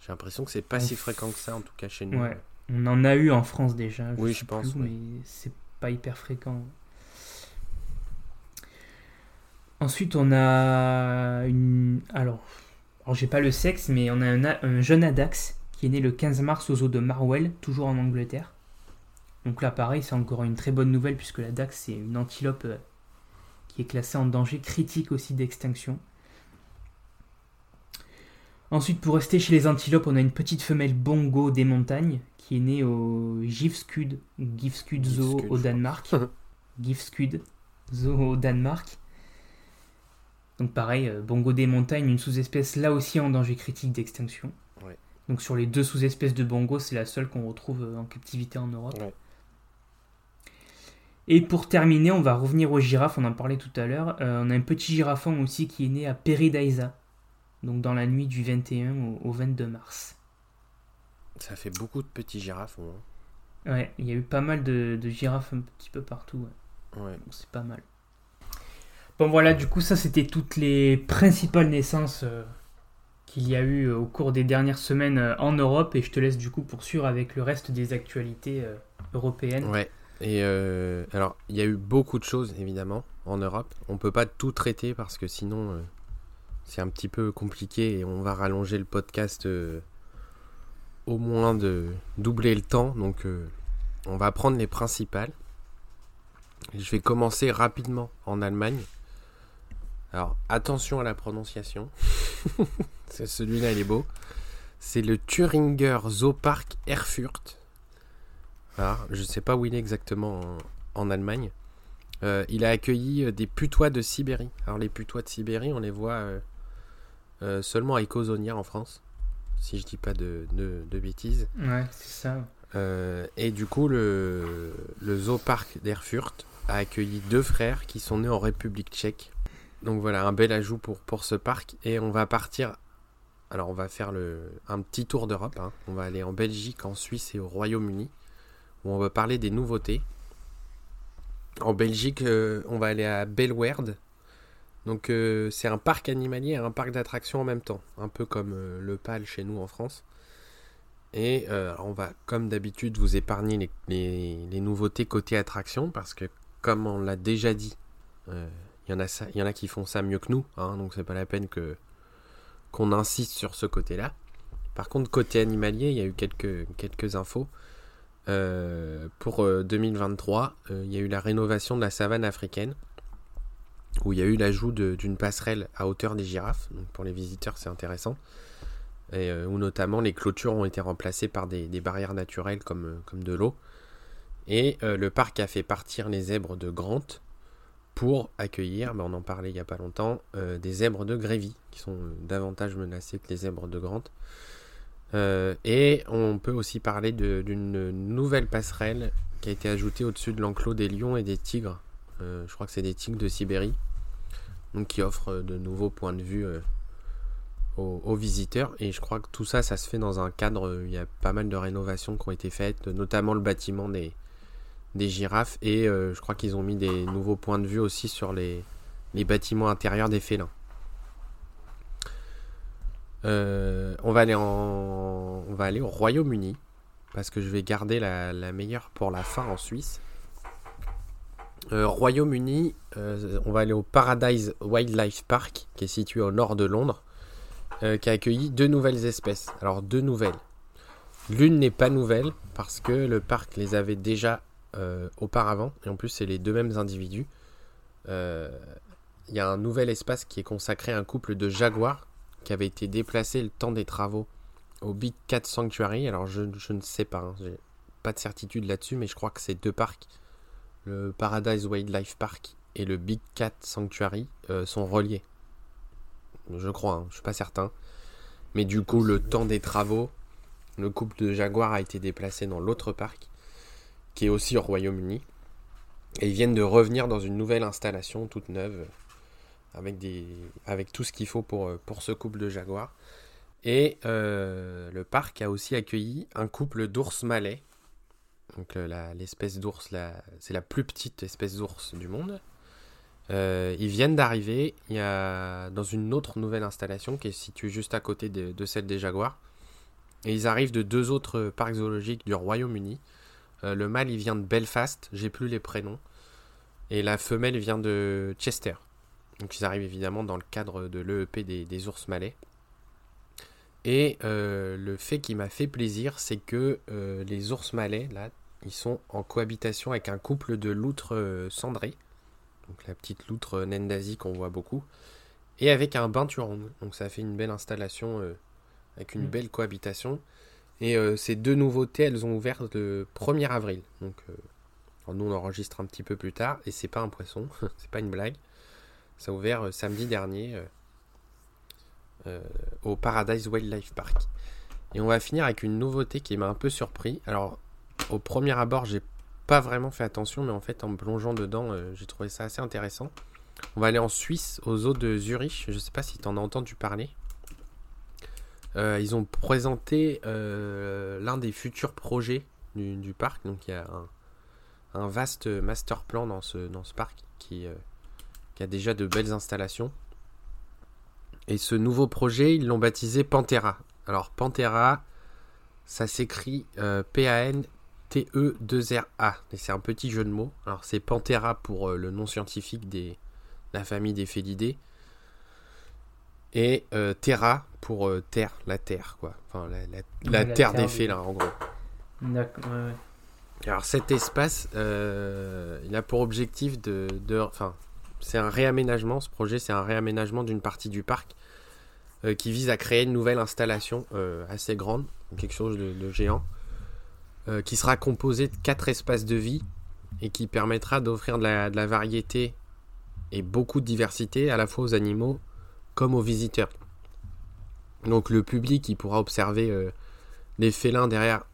j'ai l'impression que c'est pas On si fréquent que ça, en tout cas chez nous. Ouais. On en a eu en France déjà. Oui, sais je pense, plus, ouais. Mais c'est pas hyper fréquent. Ensuite, on a une. Alors, alors j'ai pas le sexe, mais on a un, jeune Adax qui est né le 15 mars aux eaux de Marwell, toujours en Angleterre. Donc là, pareil, c'est encore une très bonne nouvelle puisque la Dax, c'est une antilope euh, qui est classée en danger critique aussi d'extinction. Ensuite, pour rester chez les antilopes, on a une petite femelle bongo des montagnes qui est née au Gifskud, Gifskud Zoo Gifskud, au Danemark. [LAUGHS] Gifskud Zoo au Danemark. Donc pareil, euh, bongo des montagnes, une sous-espèce là aussi en danger critique d'extinction. Ouais. Donc sur les deux sous-espèces de bongo, c'est la seule qu'on retrouve euh, en captivité en Europe. Ouais. Et pour terminer, on va revenir aux girafes, on en parlait tout à l'heure. Euh, on a un petit girafon aussi qui est né à Peridaisa, donc dans la nuit du 21 au, au 22 mars. Ça fait beaucoup de petits girafes. Ouais, il y a eu pas mal de, de girafes un petit peu partout. ouais. C'est pas mal. Bon voilà, du coup ça c'était toutes les principales naissances euh, qu'il y a eu euh, au cours des dernières semaines euh, en Europe et je te laisse du coup poursuivre avec le reste des actualités européennes. Ouais. Et alors, il y a eu beaucoup de choses, évidemment, en Europe. On peut pas tout traiter parce que sinon, c'est un petit peu compliqué et on va rallonger le podcast au moins de doubler le temps. Donc, on va prendre les principales. Je vais commencer rapidement en Allemagne. Alors, attention à la prononciation. [LAUGHS] Celui-là, il est beau. C'est le Thüringer Zoopark Erfurt. Alors, je ne sais pas où il est exactement en, en Allemagne. Euh, il a accueilli euh, des putois de Sibérie. Alors, les putois de Sibérie, on les voit euh, euh, seulement à Ecosonia en France, si je dis pas de, de- de bêtises. Ouais, c'est ça. Et du coup, le, le zoopark d'Erfurt a accueilli deux frères qui sont nés en République tchèque. Donc voilà, un bel ajout pour, ce parc. Et on va partir. Alors, on va faire un petit tour d'Europe. hein. On va aller en Belgique, en Suisse et au Royaume-Uni, où on va parler des nouveautés. En Belgique, euh, on va aller à Belwerd. Donc, euh, c'est un parc animalier et un parc d'attractions en même temps. Un peu comme euh, le PAL chez nous en France. Et on va, comme d'habitude, vous épargner les, les- nouveautés côté attraction parce que, comme on l'a déjà dit, il y en a y en a qui font ça mieux que nous, hein, donc c'est pas la peine que qu'on insiste sur ce côté-là. Par contre, côté animalier, il y a eu quelques quelques infos. Euh, pour euh, 2023, euh, il y a eu la rénovation de la savane africaine, où il y a eu l'ajout d'une passerelle à hauteur des girafes. Donc pour les visiteurs, c'est intéressant et euh, où notamment les clôtures ont été remplacées par des, des barrières naturelles comme, euh, comme de l'eau. Et euh, le parc a fait partir les zèbres de Grant pour accueillir, ben, on en parlait il n'y a pas longtemps, euh, des zèbres de Grévy, qui sont davantage menacés que les zèbres de Grant. Euh, et on peut aussi parler d'une nouvelle passerelle qui a été ajoutée au-dessus de l'enclos des lions et des tigres. Euh, je crois que c'est des tigres de Sibérie. Donc qui offre de nouveaux points de vue aux, aux visiteurs. Et je crois que tout ça, ça se fait dans un cadre. Il y a pas mal de rénovations qui ont été faites, notamment le bâtiment des, des girafes. Et euh, je crois qu'ils ont mis des nouveaux points de vue aussi sur les, bâtiments intérieurs des félins. Euh, on va aller au Royaume-Uni parce que je vais garder la, meilleure pour la fin en Suisse. Euh, Royaume-Uni, on va aller au Paradise Wildlife Park qui est situé au nord de Londres, qui a accueilli deux nouvelles espèces. Alors deux nouvelles. L'une n'est pas nouvelle parce que le parc les avait déjà euh, auparavant, et en plus c'est les deux mêmes individus. Euh, il y a un nouvel espace qui est consacré à un couple de jaguars qui avait été déplacé le temps des travaux au Big Cat Sanctuary. Alors je, ne sais pas, hein, j'ai pas de certitude là-dessus, mais je crois que ces deux parcs, le Paradise Wildlife Park et le Big Cat Sanctuary, euh, sont reliés. Je crois, hein, je suis pas certain. Mais du coup, le temps des travaux, le couple de jaguars a été déplacé dans l'autre parc, qui est aussi au Royaume-Uni. Et ils viennent de revenir dans une nouvelle installation toute neuve, avec, des, avec tout ce qu'il faut pour, pour ce couple de jaguars. Et euh, le parc a aussi accueilli un couple d'ours malais. Donc euh, l'espèce d'ours, c'est la plus petite espèce d'ours du monde. Euh, ils viennent d'arriver il y a dans une autre nouvelle installation qui est située juste à côté de, celle des Jaguars. Et ils arrivent de deux autres parcs zoologiques du Royaume-Uni. Le mâle, il vient de Belfast, j'ai plus les prénoms. Et la femelle vient de Chester. Donc ils arrivent évidemment dans le cadre de l'EEP des ours malais. Et euh, le fait qui m'a fait plaisir, c'est que euh, les ours malais, là, ils sont en cohabitation avec un couple de loutres euh, cendrées. Donc la petite loutre Nendazi qu'on voit beaucoup. Et avec un binturong. Donc ça fait une belle installation avec une mm. belle cohabitation. Et ces deux nouveautés, elles ont ouvert le 1er avril. Donc nous on enregistre un petit peu plus tard. Et c'est pas un poisson, [LAUGHS] c'est pas une blague. Ça a ouvert samedi dernier. Euh, au Paradise Wildlife Park. Et on va finir avec une nouveauté qui m'a un peu surpris. Alors, au premier abord, j'ai pas vraiment fait attention, mais en fait, en plongeant dedans, euh, j'ai trouvé ça assez intéressant. On va aller en Suisse, aux eaux de Zurich. Je sais pas si tu en as entendu parler. Euh, ils ont présenté l'un des futurs projets du, parc. Donc, il y a un, vaste master plan dans ce, dans ce parc qui, qui a déjà de belles installations. Et ce nouveau projet, ils l'ont baptisé Pantera. Alors Pantera, ça s'écrit euh, P-A-N-T-E-2-R-A. Et c'est un petit jeu de mots. Alors c'est Pantera pour euh, le nom scientifique de la famille des félidés. Et euh, Terra pour terre, la terre, quoi. Enfin, la, terre, des félins, en gros. D'accord, Alors cet espace, il a pour objectif de, enfin, c'est un réaménagement, ce projet, c'est un réaménagement d'une partie du parc euh, qui vise à créer une nouvelle installation euh, assez grande, quelque chose de, géant, euh, qui sera composé de quatre espaces de vie et qui permettra d'offrir de la, variété et beaucoup de diversité à la fois aux animaux comme aux visiteurs. Donc le public il pourra observer les félins derrière,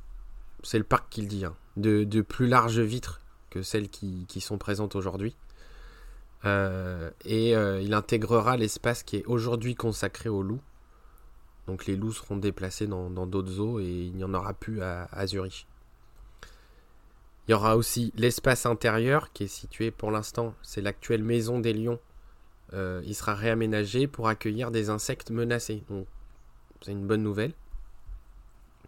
c'est le parc qui le dit, hein, de, plus larges vitres que celles qui sont présentes aujourd'hui. Euh, et euh, il intégrera l'espace qui est aujourd'hui consacré aux loups. Donc les loups seront déplacés dans d'autres zoos et il n'y en aura plus à, Zurich. Il y aura aussi l'espace intérieur qui est situé pour l'instant, c'est l'actuelle maison des lions. Euh, il sera réaménagé pour accueillir des insectes menacés. c'est une bonne nouvelle.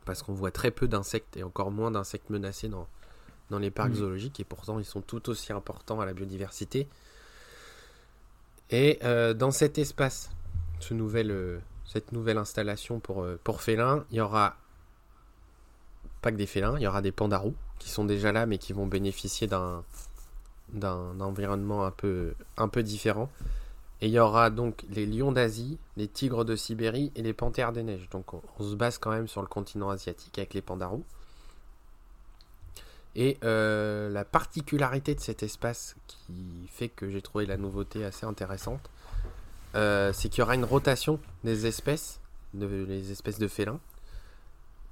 Parce qu'on voit très peu d'insectes et encore moins d'insectes menacés dans, dans les parcs mmh. zoologiques et pourtant ils sont tout aussi importants à la biodiversité. Et euh, dans cet espace, ce euh, cette nouvelle installation pour, pour félins, il y aura pas que des félins, il y aura des pandarous qui sont déjà là mais qui vont bénéficier d'un d'un environnement un peu, un peu différent. Et il y aura donc les lions d'Asie, les tigres de Sibérie et les panthères des neiges. Donc on, se base quand même sur le continent asiatique avec les pandarous. Et euh, la particularité de cet espace qui fait que j'ai trouvé la nouveauté assez intéressante, euh, c'est qu'il y aura une rotation des espèces, de, les espèces de félins.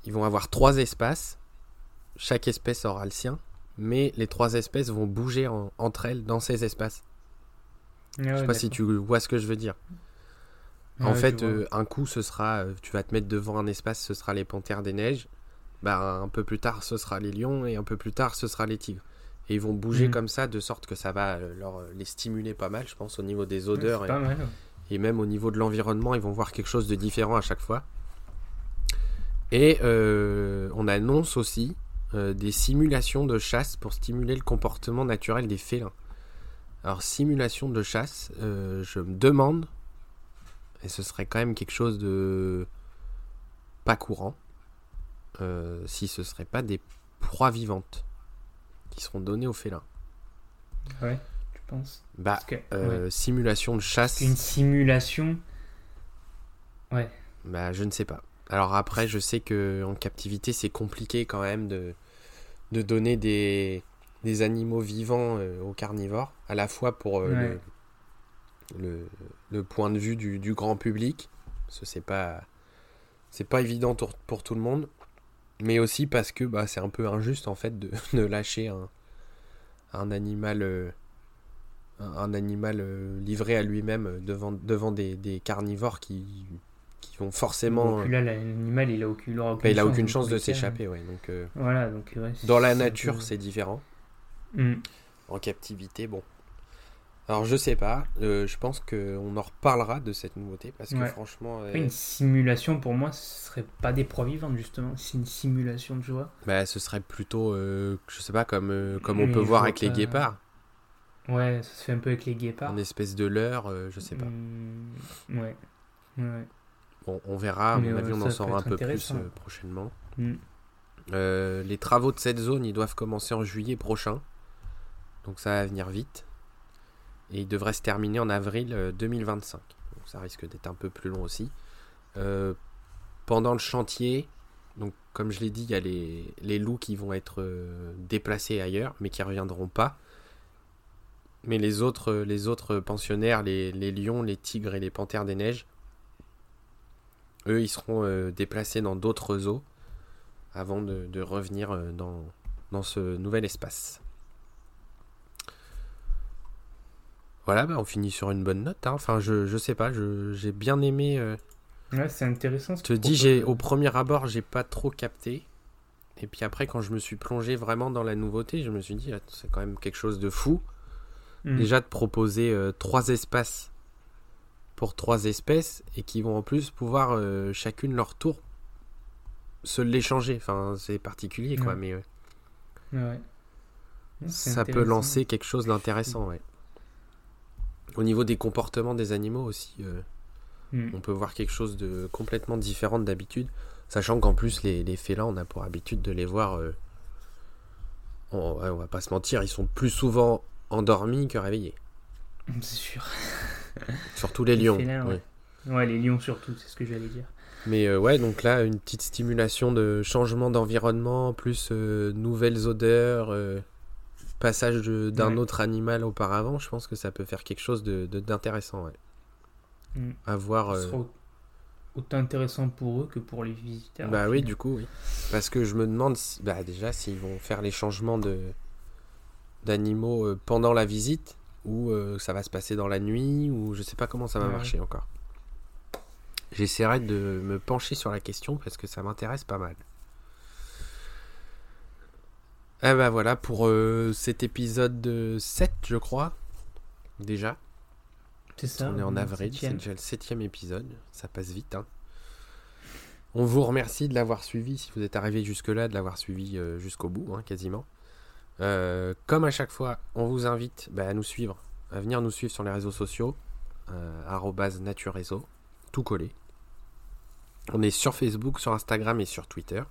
Ils vont avoir trois espaces, chaque espèce aura le sien, mais les trois espèces vont bouger entre elles dans ces espaces. Je ah je sais pas si tu vois ce que je veux dire. Ah en fait, euh, un coup, ce sera, tu vas te mettre devant un espace, ce sera les panthères des neiges bah, un peu plus tard ce sera les lions et un peu plus tard ce sera les tigres. Et ils vont bouger mm. comme ça de sorte que ça va euh, leur, les stimuler pas mal, je pense, au niveau des odeurs. et, même au niveau de l'environnement, ils vont voir quelque chose de différent à chaque fois. Et euh, on annonce aussi euh, des simulations de chasse pour stimuler le comportement naturel des félins. Alors, simulation de chasse, je me demande, et ce serait quand même quelque chose de pas courant, euh, si ce serait pas des proies vivantes qui seront données aux félins. Ouais, tu penses? Bah, que, euh, ouais. simulation de chasse, Une simulation. Ouais. bah, je ne sais pas. Alors après, je sais que en captivité, c'est compliqué quand même de, de donner des, des animaux vivants euh, aux carnivores, à la fois pour euh, Ouais. le, le, le point de vue du, du grand public, parce que c'est pas, c'est pas évident pour, pour tout le monde, mais aussi parce que bah, c'est un peu injuste en fait de, [LAUGHS] de lâcher un, un animal, euh, un, un animal euh, livré à lui-même devant, devant des, des carnivores qui, qui vont forcément. Donc là, l'animal, il a aucune, il aura aucune bah, il a chance, aucune de s'échapper, ouais. Donc, euh, Voilà, donc ouais, dans la nature, c'est différent. Hmm. En captivité, bon. Alors, je sais pas. euh, je pense qu'on en reparlera de cette nouveauté parce que Ouais. franchement, euh, une simulation, pour moi, ce serait pas des proies vivantes, justement. C'est une simulation, tu vois. bah, ce serait plutôt, euh, je sais pas, comme, comme on Mais peut voir avec les guépards. Ouais, ça se fait un peu avec les guépards. Une espèce de leurre, je sais pas. Hmm, Ouais. Ouais. Bon, on verra. À mon avis, on en saura un peu plus prochainement. Hmm. Les travaux de cette zone, ils doivent commencer en juillet prochain. Donc ça va venir vite. Et ils devraient se terminer en avril euh, 2025. Donc ça risque d'être un peu plus long aussi. Euh, pendant le chantier, donc comme je l'ai dit, il y a les, loups qui vont être euh, déplacés ailleurs, mais qui reviendront pas. Mais les autres, pensionnaires, les, lions, les tigres et les panthères des neiges, eux, ils seront euh, déplacés dans d'autres zoos avant de, revenir euh, dans ce nouvel espace. Voilà, bah, on finit sur une bonne note. hein. Enfin, je, je sais pas, j'ai bien aimé. euh, Ouais, c'est intéressant. je te dis, j'ai, au premier abord, j'ai pas trop capté. Et puis après, quand je me suis plongé vraiment dans la nouveauté, je me suis dit, ah, c'est quand même quelque chose de fou. Hmm. Déjà de proposer euh, trois espaces pour trois espèces et qui vont en plus pouvoir euh, chacune leur tour se l'échanger. Enfin, c'est particulier quoi, Ouais. mais Ouais. Ça peut lancer quelque chose d'intéressant, ouais. Au niveau des comportements des animaux aussi, euh, Hmm. on peut voir quelque chose de complètement différent de d'habitude, sachant qu'en plus les, les félins, on a pour habitude de les voir, euh, on, va pas se mentir, ils sont plus souvent endormis que réveillés. [LAUGHS] C'est sûr. [LAUGHS] Surtout les Les lions. félins, oui. ouais. Ouais, les lions surtout, c'est ce que j'allais dire. Mais euh, ouais, donc là, une petite stimulation de changement d'environnement, plus nouvelles odeurs, passage de- d'un Ouais. autre animal auparavant, je pense que ça peut faire quelque chose de de- d'intéressant, ouais. À voir. Ce euh, autant intéressant pour eux que pour les visiteurs. Bah oui, du coup, oui. Parce que je me demande, si- bah déjà, s'ils vont faire les changements de d'animaux euh, pendant la visite, ou euh, ça va se passer dans la nuit, ou je sais pas comment ça va Ouais. marcher encore. J'essaierai de me pencher sur la question parce que ça m'intéresse pas mal. Eh bah voilà pour euh, cet épisode de 7, je crois. Déjà. C'est ça. On est en avril, c'est déjà le septième épisode. Ça passe vite. hein. On vous remercie de l'avoir suivi, si vous êtes arrivé jusque-là, de l'avoir suivi euh, jusqu'au bout, hein, quasiment. Euh, comme à chaque fois, on vous invite bah, à nous suivre, à venir nous suivre sur les réseaux sociaux, naturereseau, tout collé. On est sur Facebook, sur Instagram et sur Twitter.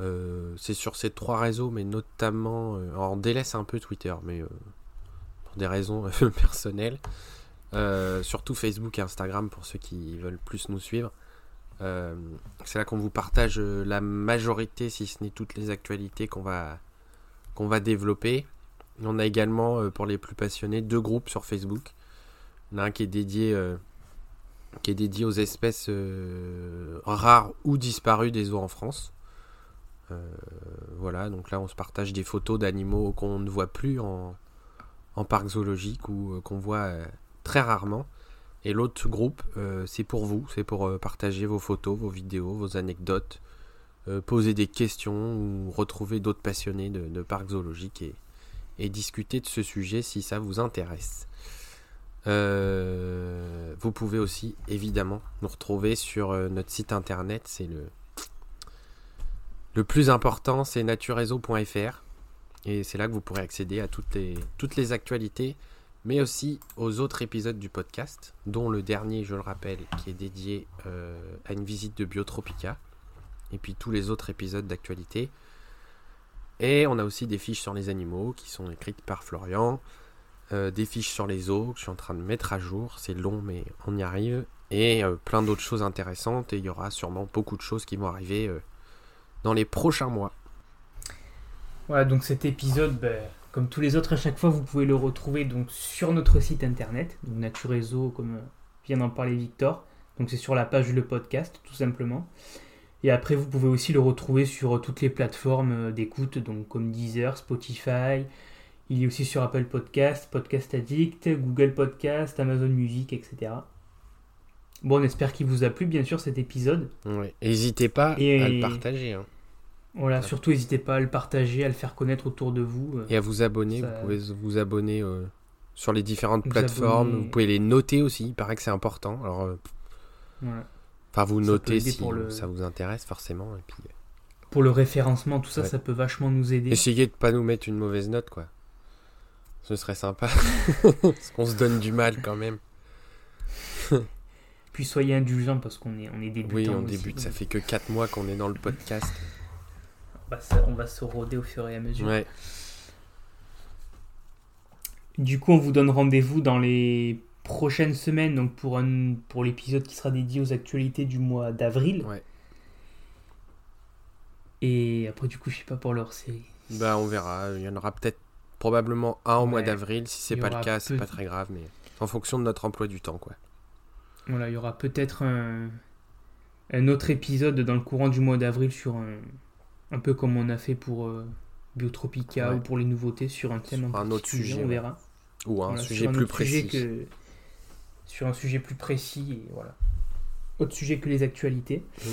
Euh, c'est sur ces trois réseaux, mais notamment, euh, on délaisse un peu Twitter, mais euh, pour des raisons [LAUGHS] personnelles. Surtout Facebook et Instagram pour ceux qui veulent plus nous suivre. C'est là qu'on vous partage la majorité, si ce n'est toutes les actualités qu'on va, qu'on va développer. On a également, pour les plus passionnés, deux groupes sur Facebook. Il qui est dédié, aux espèces rares ou disparues des zoos en France. Euh, voilà, donc là on se partage des photos d'animaux qu'on ne voit plus en, parc zoologique ou euh, qu'on voit euh, très rarement. Et l'autre groupe, c'est pour vous, c'est pour partager vos photos, vos vidéos, vos anecdotes, poser des questions ou retrouver d'autres passionnés de, parcs zoologiques et, discuter de ce sujet si ça vous intéresse. Vous pouvez aussi évidemment nous retrouver sur notre site internet, c'est le le plus important, c'est naturereseau.fr et c'est là que vous pourrez accéder à toutes les actualités mais aussi aux autres épisodes du podcast, dont le dernier, je le rappelle, qui est dédié euh, à une visite de Biotropica, et puis tous les autres épisodes d'actualité. Et on a aussi des fiches sur les animaux qui sont écrites par Florian, euh, des fiches sur les eaux que je suis en train de mettre à jour, c'est long mais on y arrive, et euh, plein d'autres choses intéressantes, et il y aura sûrement beaucoup de choses qui vont arriver dans les prochains mois. Voilà, donc cet épisode, ben, comme tous les autres à chaque fois, vous pouvez le retrouver donc sur notre site internet, donc Naturezo, comme vient d'en parler Victor. Donc c'est sur la page Le Podcast, tout simplement. Et après, vous pouvez aussi le retrouver sur toutes les plateformes d'écoute, donc comme Deezer, Spotify. Il est aussi sur Apple Podcast, Podcast Addict, Google Podcast, Amazon Music, etc. Bon, on espère qu'il vous a plu, bien sûr, cet épisode. Ouais. N'hésitez pas à le partager. hein. Voilà, surtout n'hésitez pas à le partager, à le faire connaître autour de vous. Et à vous abonner. Ça- Vous pouvez vous abonner euh, sur les différentes Vous plateformes. abonner. Vous pouvez les noter aussi. Il paraît que c'est important. Alors, euh, Voilà. enfin, vous notez si le- ça vous intéresse forcément. Et puis, euh, Pour le référencement, tout ça, Ouais. ça peut vachement nous aider. essayez de pas nous mettre une mauvaise note, quoi. Ce serait sympa. [LAUGHS] Parce qu'on se donne du mal quand même. [LAUGHS] Puis soyez indulgents parce qu'on est, on est débutants. Oui, on aussi, débute. donc Ça fait que 4 mois qu'on est dans le podcast. On va, se, on va se roder au fur et à mesure. Ouais. Du coup, on vous donne rendez-vous dans les prochaines semaines donc pour, un, pour l'épisode qui sera dédié aux actualités du mois d'avril. Ouais. Et après, du coup, je sais pas pour leur série. Bah, on verra. Il y en aura peut-être probablement un au mois d'avril. Si c'est pas le cas, c'est peu- pas très grave. Mais en fonction de notre emploi du temps, quoi. Voilà, il y aura peut-être un, un autre épisode dans le courant du mois d'avril sur un, un peu comme on a fait pour euh, Biotropica Ouais. ou pour les nouveautés sur un thème Sur un autre sujet, on verra. Ou un Voilà, sujet plus précis. que- sur un sujet plus précis et voilà. Autre sujet que les actualités. Mm.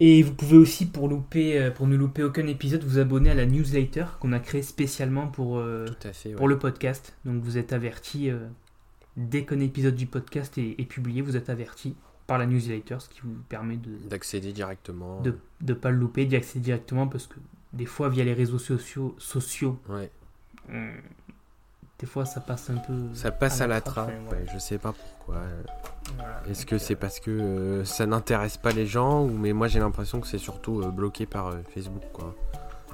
Et vous pouvez aussi, pour, louper, euh, pour ne louper aucun épisode, vous abonner à la newsletter qu'on a créée spécialement pour, euh, fait. ouais. pour le podcast. Donc vous êtes averti euh, dès qu'un épisode du podcast est, est publié, vous êtes averti par la newsletter, ce qui vous permet de D'accéder directement. de ne pas le louper, d'y accéder directement parce que des fois via les réseaux sociaux, sociaux Ouais. on- des fois ça passe un peu. Ça passe à la trappe, trappe. ouais. ouais, Je sais pas pourquoi. Voilà, Est-ce que euh, c'est parce que euh, ça n'intéresse pas les gens ou mais moi j'ai l'impression que c'est surtout euh, bloqué par euh, Facebook quoi.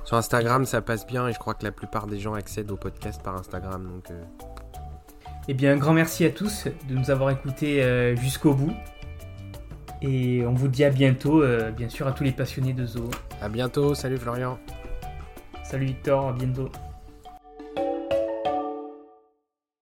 Sur Instagram ça passe bien et je crois que la plupart des gens accèdent au podcast par Instagram donc euh, Eh bien, un grand merci à tous de nous avoir écoutés euh, jusqu'au bout. Et on vous dit à bientôt, euh, bien sûr, à tous les passionnés de zoo. à bientôt. Salut Florian. Salut Victor, à bientôt.